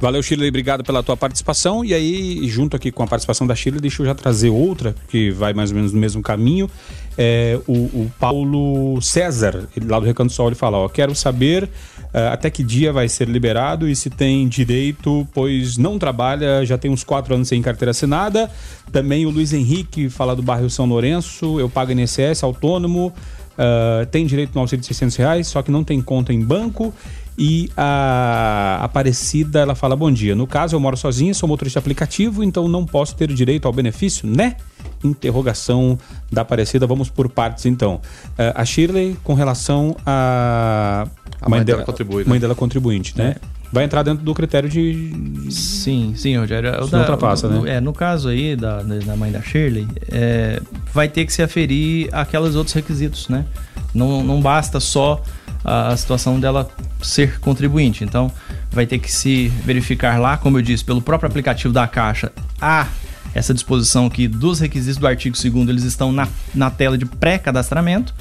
Valeu, Shirley, obrigado pela tua participação. E aí, junto aqui com a participação da Shirley, deixa eu já trazer outra, que vai mais ou menos no mesmo caminho. É, o, o, Paulo César, lá do Recanto Sol, ele fala: ó, quero saber uh, até que dia vai ser liberado e se tem direito, pois não trabalha, já tem uns quatro anos sem carteira assinada. Também o Luiz Henrique fala do bairro São Lourenço, eu pago INSS, autônomo. Uh, tem direito no auxílio de 600 reais, só que não tem conta em banco e a Aparecida, ela fala: Bom dia. No caso, eu moro sozinha, sou motorista aplicativo, então não posso ter direito ao benefício, né? Interrogação da Aparecida. Vamos por partes, então. Uh, a Shirley, com relação a. A mãe, mãe dela, contribui, né? Mãe dela contribuinte, né? É. Vai entrar dentro do critério de. Sim, sim, Rogério. É Isso da, não ultrapassa, no, né? É, no caso aí da, da mãe da Shirley, é, vai ter que se aferir aqueles outros requisitos, né? Não, não basta só a, situação dela ser contribuinte. Então, vai ter que se verificar lá, como eu disse, pelo próprio aplicativo da Caixa, há essa disposição que dos requisitos do artigo 2 eles estão na, na tela de pré-cadastramento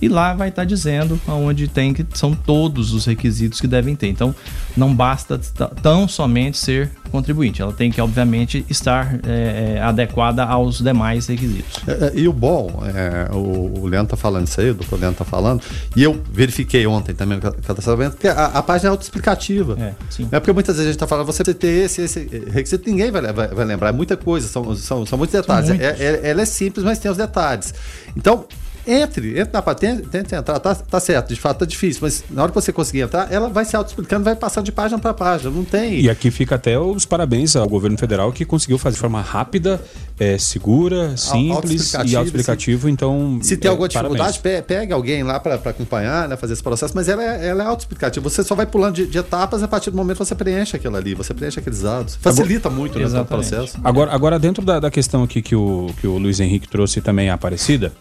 e lá vai estar tá dizendo aonde tem que são todos os requisitos que devem ter. Então, não basta tão somente ser contribuinte, ela tem que obviamente estar é, é adequada aos demais requisitos. É, é, e o bom, é, o, o Leandro está falando isso aí, o doutor Leandro está falando, e eu verifiquei ontem também no cadastramento, que a, a página é autoexplicativa. É, sim. é porque muitas vezes a gente está falando, você ter esse, esse requisito, ninguém vai, vai, vai, lembrar, é muita coisa, são, são, são muitos detalhes. São muitos. É, ela é simples, mas tem os detalhes. Então, entre, entre na patente, tente entrar, tá, tá certo, de fato tá difícil, mas na hora que você conseguir entrar, ela vai se auto-explicando, vai passando de página para página, não tem. E aqui fica até os parabéns ao governo federal que conseguiu fazer de forma rápida, é, segura, simples auto e auto-explicativo, então... Se tem é, alguma dificuldade, parabéns. pega alguém lá para acompanhar, né, fazer esse processo, mas ela é, ela é auto-explicativa, você só vai pulando de, de, etapas a partir do momento que você preenche aquilo ali, você preenche aqueles dados, facilita muito né, o processo. Agora, agora dentro da, da questão aqui que o, que o Luiz Henrique trouxe também a Aparecida,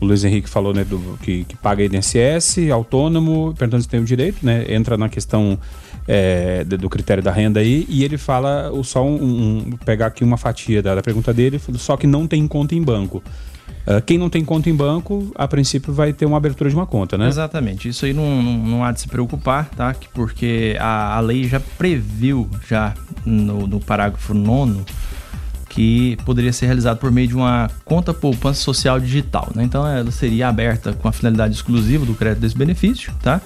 o Luiz Henrique falou né, do, que, que paga INSS, autônomo, perguntando se tem o direito, né? Entra na questão é, do critério da renda aí, e ele fala só um, um pegar aqui uma fatia da, da, pergunta dele, só que não tem conta em banco. Uh, quem não tem conta em banco, a princípio vai ter uma abertura de uma conta, né? Exatamente. Isso aí não, não, não há de se preocupar, tá? Porque a, a lei já previu, já no, no parágrafo nono, que poderia ser realizado por meio de uma conta poupança social digital. Né? Então ela seria aberta com a finalidade exclusiva do crédito desse benefício, tá?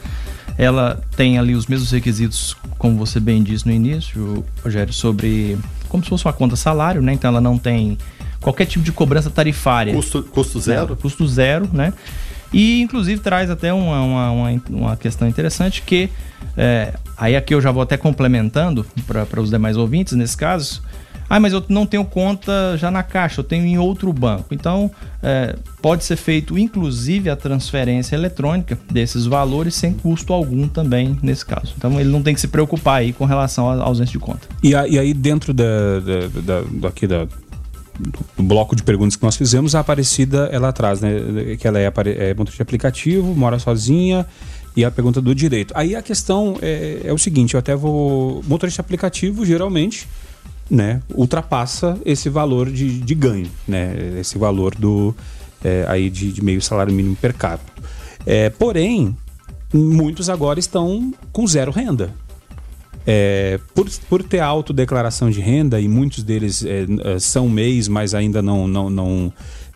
Ela tem ali os mesmos requisitos, como você bem disse no início, Rogério, sobre como se fosse uma conta salário, né? Então ela não tem qualquer tipo de cobrança tarifária. Custo, custo zero? Né? Custo zero, né? E inclusive traz até uma, uma, uma, uma questão interessante que é, aí aqui eu já vou até complementando para os demais ouvintes nesse caso ah, mas eu não tenho conta já na caixa, eu tenho em outro banco. Então, é, pode ser feito inclusive a transferência eletrônica desses valores sem custo algum também nesse caso. Então, ele não tem que se preocupar aí com relação à ausência de conta. E, aí, dentro da, da, da, daqui da, do bloco de perguntas que nós fizemos, a Aparecida ela traz, né? Que ela é, é motorista aplicativo, mora sozinha e a pergunta do direito. Aí a questão é, é o seguinte: eu até vou. Motorista aplicativo, geralmente né, ultrapassa esse valor de, de ganho, né, esse valor do é, aí de, de, meio salário mínimo per capita. É, porém, muitos agora estão com zero renda. É, por, por ter autodeclaração de renda e muitos deles é, é, são MEIs, mas ainda não, não, não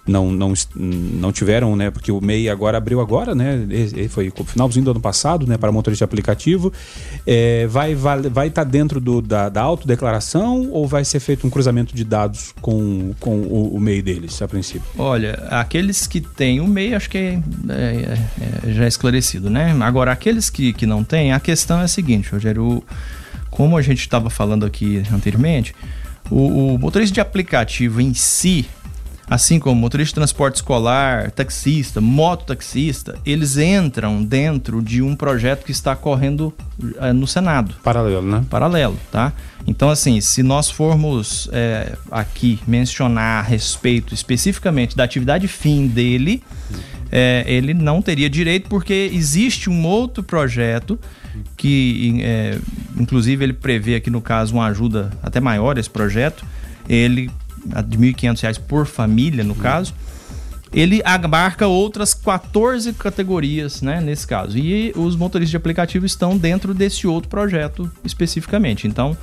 não, não, não tiveram, né? Porque o MEI agora abriu agora, né? Foi finalzinho do ano passado, né? Para motorista aplicativo. É, vai vai vai estar tá dentro do, da, da autodeclaração ou vai ser feito um cruzamento de dados com, com o, o MEI deles, a princípio? Olha, aqueles que têm o MEI, acho que é, é, é, já é esclarecido, né? Agora, aqueles que, que não têm, a questão é a seguinte, Rogério, como a gente estava falando aqui anteriormente, o, o motorista de aplicativo em si, assim como motorista de transporte escolar, taxista, mototaxista, eles entram dentro de um projeto que está correndo é, no Senado. Paralelo, né? Paralelo, tá? Então, assim, se nós formos é, aqui mencionar a respeito especificamente da atividade fim dele, é, ele não teria direito porque existe um outro projeto que, inclusive, ele prevê aqui no caso uma ajuda até maior esse projeto. Ele de R$ 1.500 por família, no caso, ele abarca outras 14 categorias, né, nesse caso. E os motoristas de aplicativo estão dentro desse outro projeto especificamente. Então,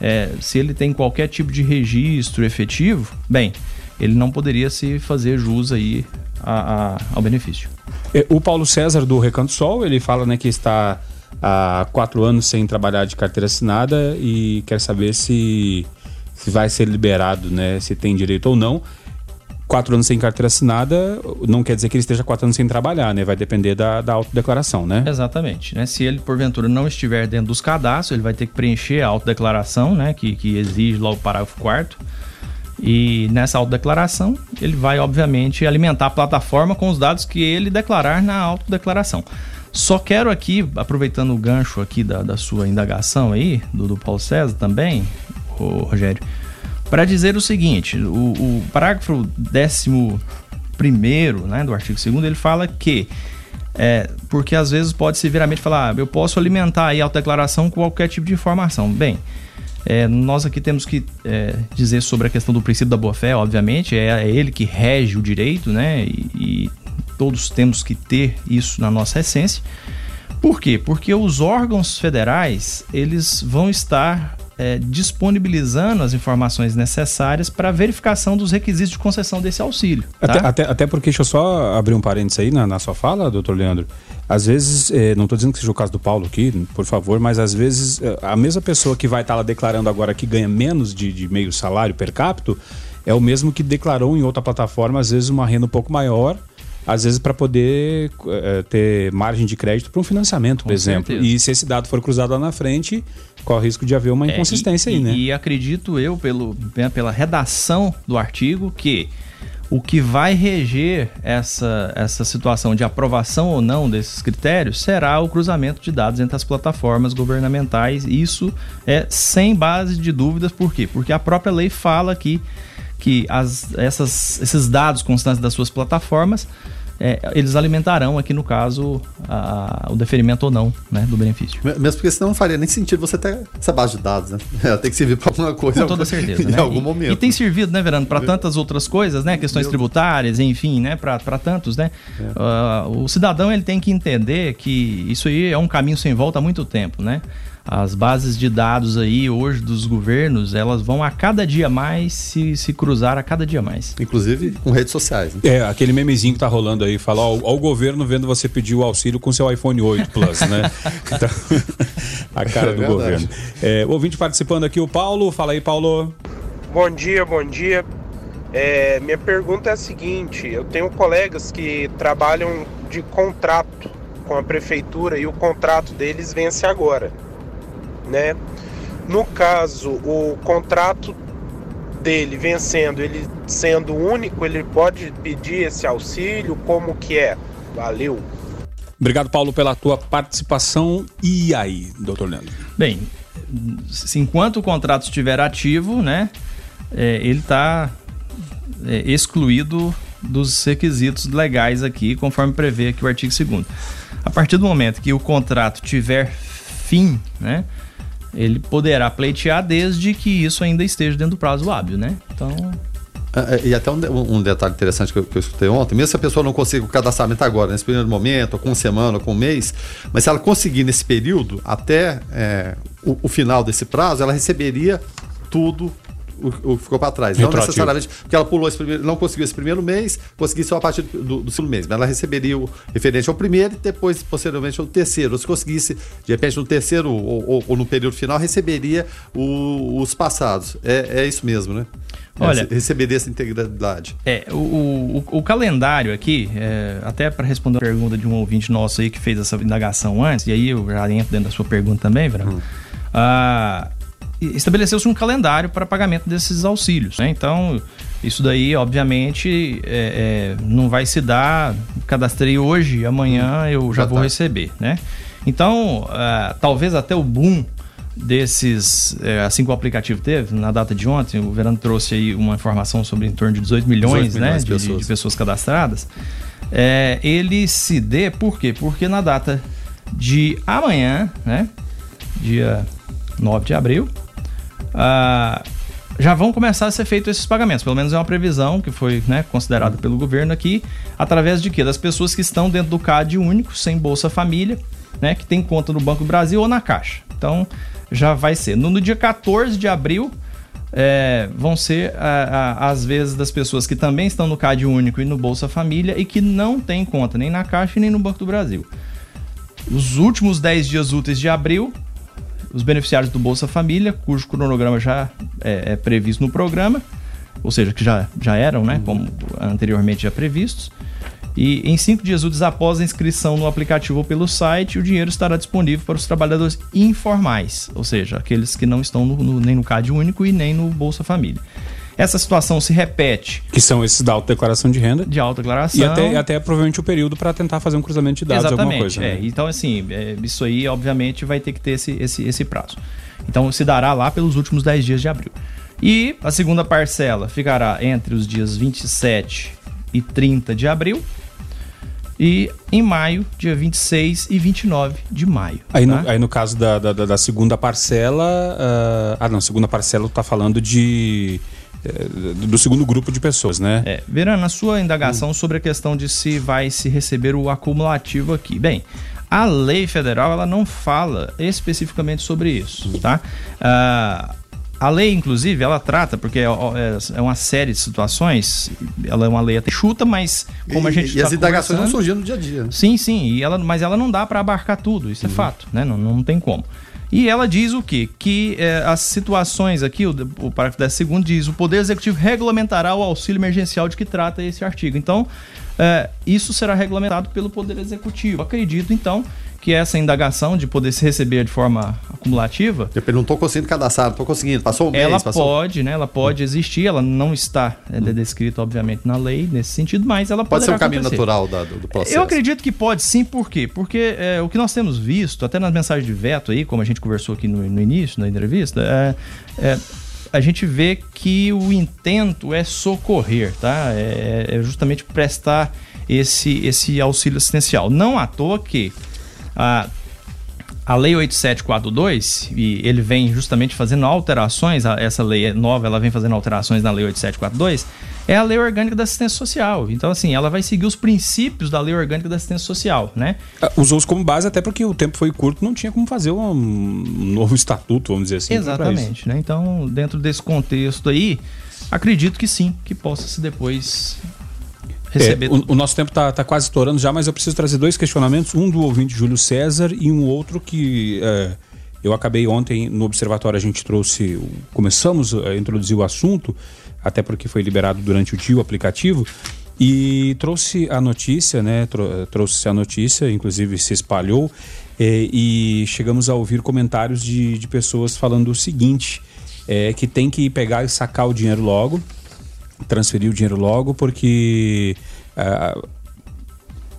é, se ele tem qualquer tipo de registro efetivo, bem, ele não poderia se fazer jus aí a, a, ao benefício. É, o Paulo César do Recanto Sol, ele fala né, que está há quatro anos sem trabalhar de carteira assinada e quer saber se se vai ser liberado, né? Se tem direito ou não. Quatro anos sem carteira assinada não quer dizer que ele esteja quatro anos sem trabalhar, né? Vai depender da, da autodeclaração, né? Exatamente. Né? Se ele, porventura, não estiver dentro dos cadastros, ele vai ter que preencher a autodeclaração, né? Que, que exige lá o parágrafo 4 e nessa autodeclaração, ele vai, obviamente, alimentar a plataforma com os dados que ele declarar na autodeclaração. Só quero aqui, aproveitando o gancho aqui da, da sua indagação aí, do, do Paulo César também, Rogério, para dizer o seguinte: o, o parágrafo 11 né, do artigo 2 ele fala que. É, porque às vezes pode se vir a mente falar, ah, eu posso alimentar aí a autodeclaração com qualquer tipo de informação. Bem, é, nós aqui temos que é, dizer sobre a questão do princípio da boa-fé, obviamente, é, é, ele que rege o direito, né? E, e, todos temos que ter isso na nossa essência. Por quê? Porque os órgãos federais, eles vão estar é, disponibilizando as informações necessárias para verificação dos requisitos de concessão desse auxílio. Tá? Até, até, até, porque, deixa eu só abrir um parênteses aí na, na sua fala, doutor Leandro. Às vezes, é, não estou dizendo que seja o caso do Paulo aqui, por favor, mas às vezes é, a mesma pessoa que vai estar tá lá declarando agora que ganha menos de, de meio salário per capita é o mesmo que declarou em outra plataforma, às vezes, uma renda um pouco maior às vezes para poder é, ter margem de crédito para um financiamento, por Com exemplo. Certeza. E se esse dado for cruzado lá na frente, corre o risco de haver uma é, inconsistência e, aí, né? E acredito eu, pelo, né, pela redação do artigo, que o que vai reger essa, essa situação de aprovação ou não desses critérios será o cruzamento de dados entre as plataformas governamentais. Isso é sem base de dúvidas, por quê? Porque a própria lei fala que, que as, essas, esses dados constantes das suas plataformas é, eles alimentarão aqui no caso a, o deferimento ou não né, do benefício. Mesmo porque senão não faria nem sentido você ter essa base de dados, né? Ela [LAUGHS] tem que servir para alguma coisa. Com toda certeza, [LAUGHS] em né? algum momento. E, tem servido, né, Verano, para tantas outras coisas, né? Questões Meu... tributárias, enfim, né? Para tantos, né? É. Uh, o cidadão ele tem que entender que isso aí é um caminho sem volta há muito tempo, né? As bases de dados aí hoje dos governos, elas vão a cada dia mais se, se cruzar a cada dia mais. Inclusive com redes sociais. Né? É, aquele memezinho que tá rolando aí, fala, ó, ó, o governo vendo você pedir o auxílio com seu iPhone 8 Plus, né? [LAUGHS] Então, a cara é do governo. É, o ouvinte participando aqui, o Paulo. Fala aí, Paulo. Bom dia, bom dia. É, minha pergunta é a seguinte: eu tenho colegas que trabalham de contrato com a prefeitura e o contrato deles vence agora né? No caso, o contrato dele vencendo, ele sendo único, ele pode pedir esse auxílio, como que é? Valeu. Obrigado, Paulo, pela tua participação. E aí, doutor Leandro? Bem, se enquanto o contrato estiver ativo, né, é, ele está é, excluído dos requisitos legais aqui, conforme prevê aqui o artigo 2 A partir do momento que o contrato tiver fim, né, ele poderá pleitear desde que isso ainda esteja dentro do prazo hábil, né? Então. É, é, e até um, um detalhe interessante que eu, que eu, escutei ontem, mesmo se a pessoa não conseguir o cadastramento agora, nesse primeiro momento, ou com uma semana, ou com um mês, mas se ela conseguir nesse período, até é, o, o final desse prazo, ela receberia tudo o, que ficou para trás. Não necessariamente porque ela pulou esse primeiro, não conseguiu esse primeiro mês, conseguiu só a partir do, do segundo mês. Mas ela receberia o referente ao primeiro e depois, posteriormente, ao terceiro. Ou se conseguisse, de repente, no terceiro ou, ou, ou no período final, receberia o, os passados. É, é isso mesmo, né? Olha, receberia essa integralidade. É, o, o, o calendário aqui, é, até para responder a pergunta de um ouvinte nosso aí que fez essa indagação antes, e aí eu já entro dentro da sua pergunta também, Verão. Hum. Ah, estabeleceu-se um calendário para pagamento desses auxílios. Né? Então, Isso daí, obviamente, é, é, não vai se dar. Cadastrei hoje, amanhã eu já, já vou tá. receber, né? Então, uh, talvez até o boom desses, é, assim que o aplicativo teve, na data de ontem, o Verano trouxe aí uma informação sobre em torno de 18 milhões, 18 milhões né, de, pessoas. de, pessoas cadastradas. É, ele se dê, por quê? Porque na data de amanhã, né, dia 9 de abril, uh, já vão começar a ser feitos esses pagamentos. Pelo menos é uma previsão que foi né, considerada pelo governo aqui, através de quê? Das pessoas que estão dentro do CAD único, sem Bolsa Família, né, que tem conta no Banco do Brasil ou na Caixa. Então, já vai ser. No, no dia 14 de abril, é, vão ser as vezes das pessoas que também estão no CAD único e no Bolsa Família e que não têm conta nem na Caixa nem no Banco do Brasil. Os últimos 10 dias úteis de abril os beneficiários do Bolsa Família, cujo cronograma já é, é previsto no programa, ou seja, que já, já eram, né, como anteriormente já previstos. E em cinco dias úteis após a inscrição no aplicativo ou pelo site, o dinheiro estará disponível para os trabalhadores informais, ou seja, aqueles que não estão no, no, nem no CAD único e nem no Bolsa Família. Essa situação se repete. Que são esses da declaração de renda. De declaração E até, até provavelmente o período para tentar fazer um cruzamento de dados, Exatamente, alguma coisa. É. Né? Então, assim, é, isso aí, obviamente, vai ter que ter esse, esse, esse prazo. Então, se dará lá pelos últimos 10 dias de abril. E a segunda parcela ficará entre os dias 27 e 30 de abril. E em maio, dia 26 e 29 de maio. Aí, tá? no, aí no caso da, da, da segunda parcela. Uh, ah, não, segunda parcela está falando de é, do segundo grupo de pessoas, né? É, Verana, na sua indagação hum. sobre a questão de se vai se receber o acumulativo aqui. Bem, a lei federal ela não fala especificamente sobre isso, tá? Ah, a lei, inclusive, ela trata, porque é, é, é, uma série de situações, ela é uma lei até chuta, mas como e, a gente. E tá as indagações não surgindo no dia a dia. Né? Sim, sim, e ela, mas ela não dá para abarcar tudo, isso é uhum. fato, né? Não, não tem como. E ela diz o quê? Que é, as situações aqui, o, o parágrafo 10 segundo diz, o Poder Executivo regulamentará o auxílio emergencial de que trata esse artigo. Então, é, isso será regulamentado pelo Poder Executivo. Acredito, então, que essa indagação de poder se receber de forma acumulativa. Eu não estou conseguindo cadastrar, não estou conseguindo. Passou um mês, Ela passou... pode, né? Ela pode existir, ela não está é, hum. descrita, obviamente, na lei nesse sentido, mas ela pode ser um caminho natural da, do, do, processo. Eu acredito que pode sim, por quê? Porque é, o que nós temos visto, até nas mensagens de veto aí, como a gente conversou aqui no, no início, na entrevista, é, é a gente vê que o intento é socorrer, tá? É, é justamente prestar esse, esse auxílio assistencial. Não à toa que a, a Lei 8742, e ele vem justamente fazendo alterações, essa lei nova, ela vem fazendo alterações na Lei 8742, é a Lei Orgânica da Assistência Social. Então, assim, ela vai seguir os princípios da Lei Orgânica da Assistência Social, né? Ah, usou-os como base até porque o tempo foi curto, não tinha como fazer um novo estatuto, vamos dizer assim. Exatamente, né? Então, dentro desse contexto aí, acredito que sim, que possa se depois receber. É, o, o, nosso tempo está tá quase estourando já, mas eu preciso trazer dois questionamentos. Um do ouvinte Júlio César e um outro que é, eu acabei ontem no Observatório, a gente trouxe. Começamos a introduzir o assunto, até porque foi liberado durante o dia o aplicativo. E trouxe a notícia, né? Trouxe a notícia, inclusive se espalhou, é, e chegamos a ouvir comentários de, de pessoas falando o seguinte: é, que tem que pegar e sacar o dinheiro logo, transferir o dinheiro logo, porque uh,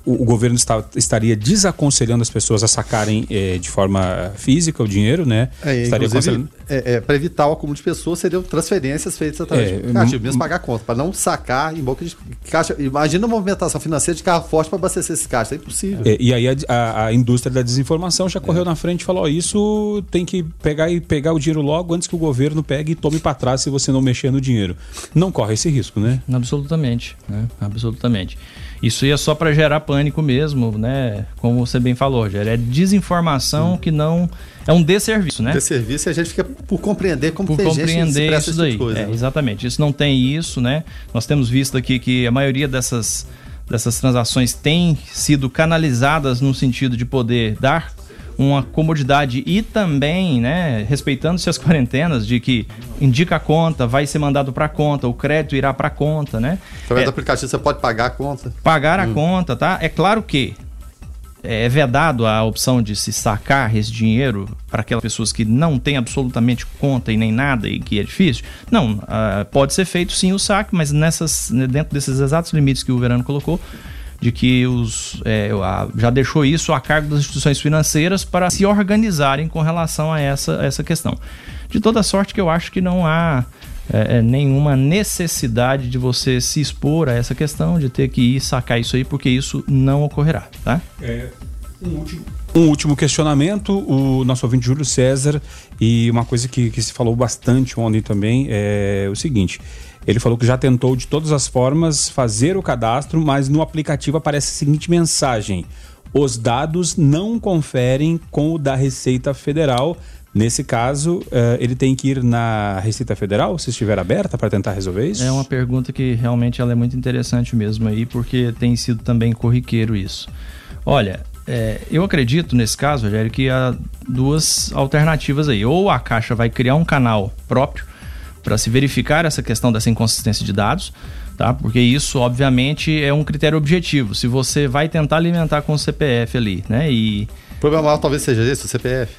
o, o, governo está, estaria desaconselhando as pessoas a sacarem eh, de forma física o dinheiro, né? É, estaria aconselhando... é, é, para evitar o acúmulo de pessoas, seriam transferências feitas através é, de caixa, mesmo pagar conta, para não sacar em boca de caixa. Imagina a movimentação financeira de carro forte para abastecer esse caixa, é impossível. É, e aí a, a, a, indústria da desinformação já correu é. na frente e falou: oh, isso tem que pegar e pegar o dinheiro logo antes que o governo pegue e tome para trás se você não mexer no dinheiro. Não corre esse risco, né? Absolutamente, né? Absolutamente. Isso ia só para gerar pânico mesmo, né? Como você bem falou, Rogério. É desinformação hum. que não. É um desserviço, né? Desserviço e a gente fica por compreender como por tem compreender gente isso daí. Tipo coisa, é, né? Exatamente. Isso não tem isso, né? Nós temos visto aqui que a maioria dessas, dessas transações tem sido canalizadas no sentido de poder dar uma comodidade e também, né, respeitando-se as quarentenas de que indica a conta, vai ser mandado para conta, o crédito irá para conta, né? Através é, do aplicativo você pode pagar a conta. Pagar hum. a conta, tá? É claro que é vedado a opção de se sacar esse dinheiro para aquelas pessoas que não têm absolutamente conta e nem nada e que é difícil? Não, uh, pode ser feito sim o saque, mas nessas, dentro desses exatos limites que o Verano colocou, de que os, é, já deixou isso a cargo das instituições financeiras para se organizarem com relação a essa, essa questão. De toda sorte que eu acho que não há é, é, nenhuma necessidade de você se expor a essa questão, de ter que ir sacar isso aí, porque isso não ocorrerá, tá? É, um último, um último questionamento, o nosso ouvinte Júlio César, e uma coisa que, que se falou bastante ontem também é o seguinte: ele falou que já tentou de todas as formas fazer o cadastro, mas no aplicativo aparece a seguinte mensagem: os dados não conferem com o da Receita Federal Nesse caso, uh, ele tem que ir na Receita Federal, se estiver aberta, para tentar resolver isso? É uma pergunta que realmente ela é muito interessante mesmo aí, porque tem sido também corriqueiro isso. Olha, é, eu acredito nesse caso, Rogério, que há duas alternativas aí. Ou a Caixa vai criar um canal próprio para se verificar essa questão dessa inconsistência de dados, tá? Porque isso, obviamente, é um critério objetivo. Se você vai tentar alimentar com o CPF ali, né? E... O problema maior talvez seja esse, o CPF.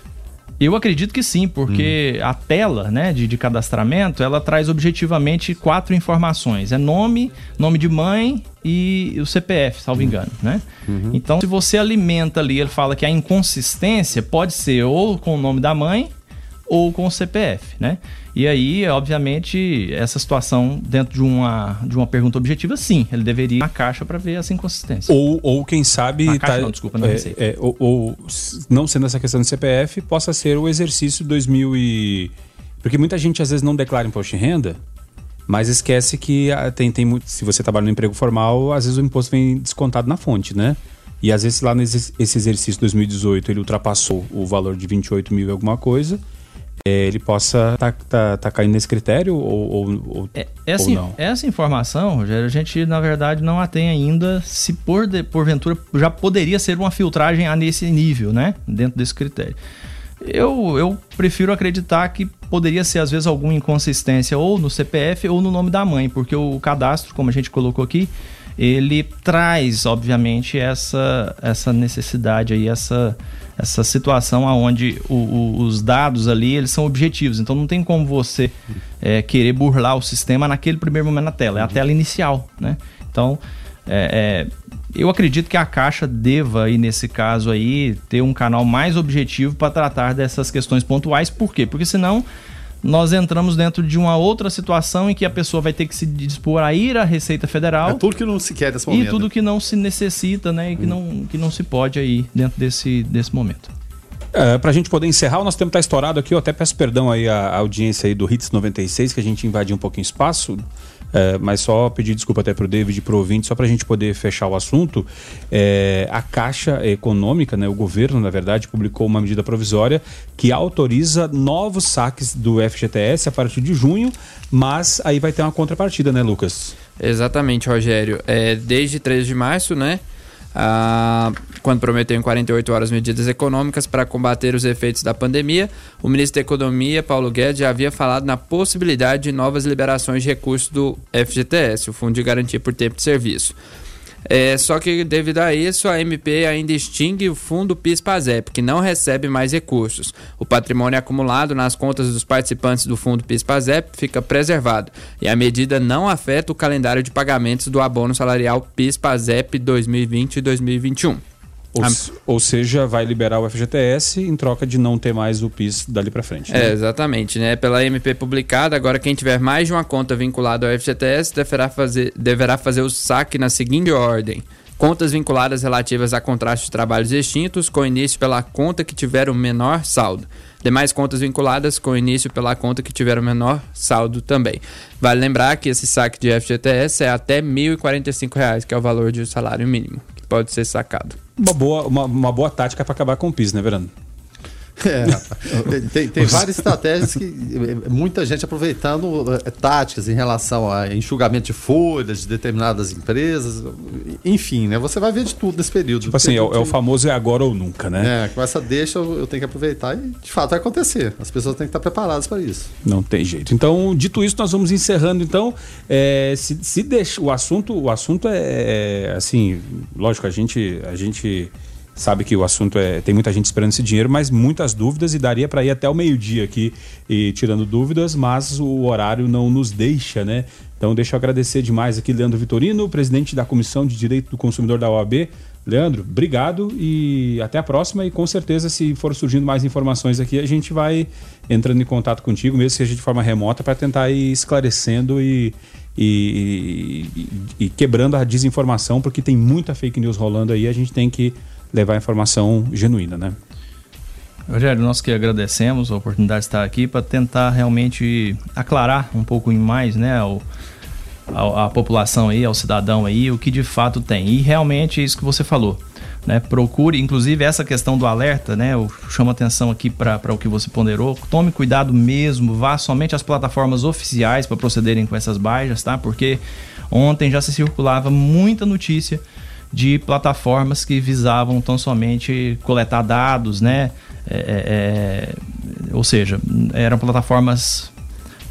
Eu acredito que sim, porque hum. a tela né, de, de, cadastramento ela traz objetivamente quatro informações: é nome, nome de mãe e o CPF, salvo uhum. engano. Né? Uhum. Então, se você alimenta ali, ele fala que a inconsistência pode ser ou com o nome da mãe ou com o CPF, né? E aí, obviamente, essa situação dentro de uma, de uma pergunta objetiva, sim, ele deveria ir na caixa para ver essa inconsistência. Ou, ou quem sabe. Na caixa, tá, não, desculpa, na é, receita. É, ou, ou, não sendo essa questão do CPF, possa ser o exercício 2000 e. Porque muita gente às vezes não declara imposto de renda, mas esquece que ah, tem, tem muito. Se você trabalha no emprego formal, às vezes o imposto vem descontado na fonte, né? E às vezes lá nesse exercício 2018 ele ultrapassou o valor de 28 mil e alguma coisa ele possa estar tá, tá, tá caindo nesse critério ou, ou, ou, é, essa, ou não? Essa informação, Rogério, a gente na verdade não a tem ainda se por de, porventura já poderia ser uma filtragem a nesse nível, né? Dentro desse critério. Eu, eu prefiro acreditar que poderia ser às vezes alguma inconsistência ou no CPF ou no nome da mãe, porque o cadastro, como a gente colocou aqui, ele traz, obviamente, essa, essa necessidade aí, essa, essa situação onde os dados ali eles são objetivos. Então não tem como você é, querer burlar o sistema naquele primeiro momento na tela. É a uhum. tela inicial, né? Então é, é, eu acredito que a Caixa deva, aí, nesse caso aí, ter um canal mais objetivo para tratar dessas questões pontuais. Por quê? Porque senão nós entramos dentro de uma outra situação em que a pessoa vai ter que se dispor a ir à Receita Federal. É tudo que não se quer nesse momento. E tudo que não se necessita, né? E que, hum. não, que não se pode aí dentro desse, desse momento. É, para a gente poder encerrar, o nosso tempo está estourado aqui. Eu até peço perdão aí à audiência aí do Hits 96, que a gente invadiu um pouquinho espaço. É, mas só pedir desculpa até para o David e para o ouvinte, só para a gente poder fechar o assunto. É, a Caixa Econômica, né, o governo, na verdade, publicou uma medida provisória que autoriza novos saques do FGTS a partir de junho, mas aí vai ter uma contrapartida, né, Lucas? Exatamente, Rogério. É, desde 3 de março, né? Ah, quando prometeu em 48 horas medidas econômicas para combater os efeitos da pandemia, o ministro da Economia, Paulo Guedes, já havia falado na possibilidade de novas liberações de recursos do FGTS, o Fundo de Garantia por Tempo de Serviço. É, só que devido a isso, a MP ainda extingue o fundo PIS-PASEP, que não recebe mais recursos. O patrimônio acumulado nas contas dos participantes do fundo PIS-PASEP fica preservado, e a medida não afeta o calendário de pagamentos do abono salarial PIS-PASEP 2020 e 2021. Ou, ou, seja, vai liberar o FGTS em troca de não ter mais o PIS dali para frente. Né? É, exatamente, né? Pela MP publicada, agora quem tiver mais de uma conta vinculada ao FGTS deverá fazer, deverá fazer o saque na seguinte ordem. Contas vinculadas relativas a contratos de trabalhos extintos, com início pela conta que tiver o menor saldo. Demais contas vinculadas com início pela conta que tiver o menor saldo também. Vale lembrar que esse saque de FGTS é até R$ 1.045, que é o valor de salário mínimo, que pode ser sacado. Uma boa, uma, uma boa tática para acabar com o PIS, né, Verano? É, tem, tem várias estratégias que muita gente aproveitando é, táticas em relação a enxugamento de folhas de determinadas empresas, enfim, né? Você vai ver de tudo nesse período. Tipo assim, é, é, o famoso é agora ou nunca, né? É, com essa deixa eu, eu, tenho que aproveitar e de fato vai acontecer. As pessoas têm que estar preparadas para isso. Não tem jeito. Então, dito isso, nós vamos encerrando. Então, é, se, se deixa o assunto, o assunto é, é assim, lógico, a gente, a gente sabe que o assunto é. Tem muita gente esperando esse dinheiro, mas muitas dúvidas e daria para ir até o meio-dia aqui e tirando dúvidas, mas o horário não nos deixa, né? Então, deixa eu agradecer demais aqui, Leandro Vitorino, presidente da Comissão de Direito do Consumidor da OAB. Leandro, obrigado e até a próxima. E com certeza, se for surgindo mais informações aqui, a gente vai entrando em contato contigo, mesmo que seja de forma remota, para tentar ir esclarecendo e, e, e, e, quebrando a desinformação, porque tem muita fake news rolando aí. A gente tem que levar informação genuína, né? Rogério, nós que agradecemos a oportunidade de estar aqui para tentar realmente aclarar um pouco mais, né, ao, ao, população aí, ao cidadão aí, o que de fato tem. E realmente é isso que você falou. Né, procure, inclusive essa questão do alerta, né, eu chamo atenção aqui para o que você ponderou. Tome cuidado mesmo, vá somente às plataformas oficiais para procederem com essas baixas, tá? Porque ontem já se circulava muita notícia de plataformas que visavam tão somente coletar dados, né? É, é, é ou seja, eram plataformas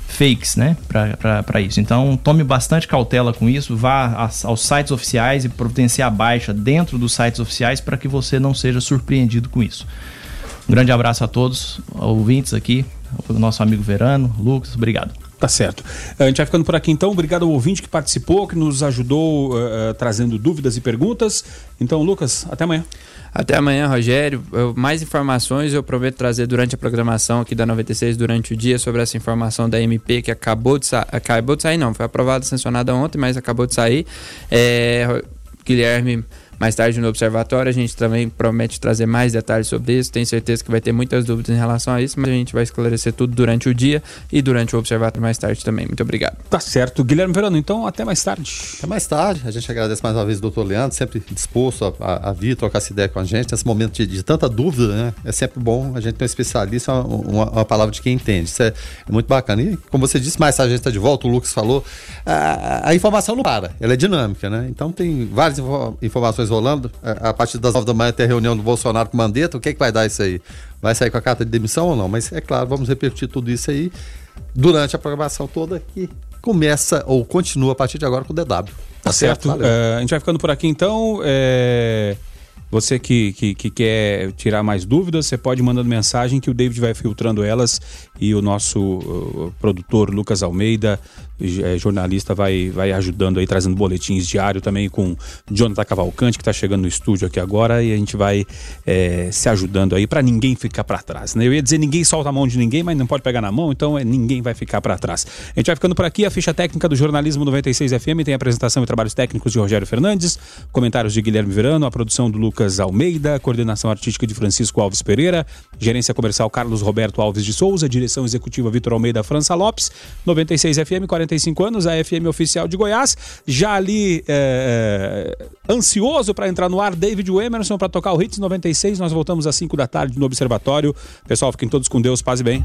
fakes, né, para isso. Então, tome bastante cautela com isso, vá aos sites oficiais e providencie a baixa dentro dos sites oficiais para que você não seja surpreendido com isso. Um grande abraço a todos, ouvintes aqui, o nosso amigo Verano, Lucas, obrigado. Tá certo. A gente vai ficando por aqui então. Obrigado ao ouvinte que participou, que nos ajudou uh, trazendo dúvidas e perguntas. Então, Lucas, até amanhã. Até amanhã, Rogério. Eu, mais informações eu prometo trazer durante a programação aqui da 96 durante o dia sobre essa informação da MP que acabou de sair. Acabou de sair, não, foi aprovada, sancionada ontem, mas acabou de sair. É, Guilherme mais tarde no Observatório a gente também promete trazer mais detalhes sobre isso. Tenho certeza que vai ter muitas dúvidas em relação a isso, mas a gente vai esclarecer tudo durante o dia e durante o Observatório mais tarde também. Muito obrigado. Tá certo. Guilherme Verano, então até mais tarde. Até mais tarde. A gente agradece mais uma vez o doutor Leandro, sempre disposto a, a, a vir trocar essa ideia com a gente. Nesse momento de, de, tanta dúvida, né? É sempre bom a gente ter um especialista, uma, uma, uma palavra de quem entende. Isso é, é, muito bacana. E, como você disse, mais tarde a gente está de volta, o Lucas falou, a, a, informação não para, ela é dinâmica, né? Então tem várias informações rolando. A, a partir das nove da manhã tem a reunião do Bolsonaro com o Mandetta, o que, é que vai dar isso aí? Vai sair com a carta de demissão ou não? Mas é claro, vamos repetir tudo isso aí durante a programação toda que começa ou continua a partir de agora com o DW. Tá, tá certo? certo? Uh, a gente vai ficando por aqui então. É... Você que, que, que, quer tirar mais dúvidas, você pode mandando mensagem que o David vai filtrando elas e o nosso uh, produtor Lucas Almeida é, jornalista vai, vai ajudando aí, trazendo boletins diário também com Jonathan Cavalcante, que está chegando no estúdio aqui agora, e a gente vai é, se ajudando aí para ninguém ficar para trás. Né? Eu ia dizer ninguém solta a mão de ninguém, mas não pode pegar na mão, então é, ninguém vai ficar para trás. A gente vai ficando por aqui, a ficha técnica do Jornalismo 96 FM tem a apresentação e trabalhos técnicos de Rogério Fernandes, comentários de Guilherme Verano, a produção do Lucas Almeida, coordenação artística de Francisco Alves Pereira, gerência comercial Carlos Roberto Alves de Souza, direção executiva Vitor Almeida França Lopes, 96 FM 40 45 anos, a FM oficial de Goiás. Já ali é ansioso para entrar no ar, David Emerson para tocar o Hits 96. Nós voltamos às 5 da tarde no Observatório. Pessoal, fiquem todos com Deus, paz e bem.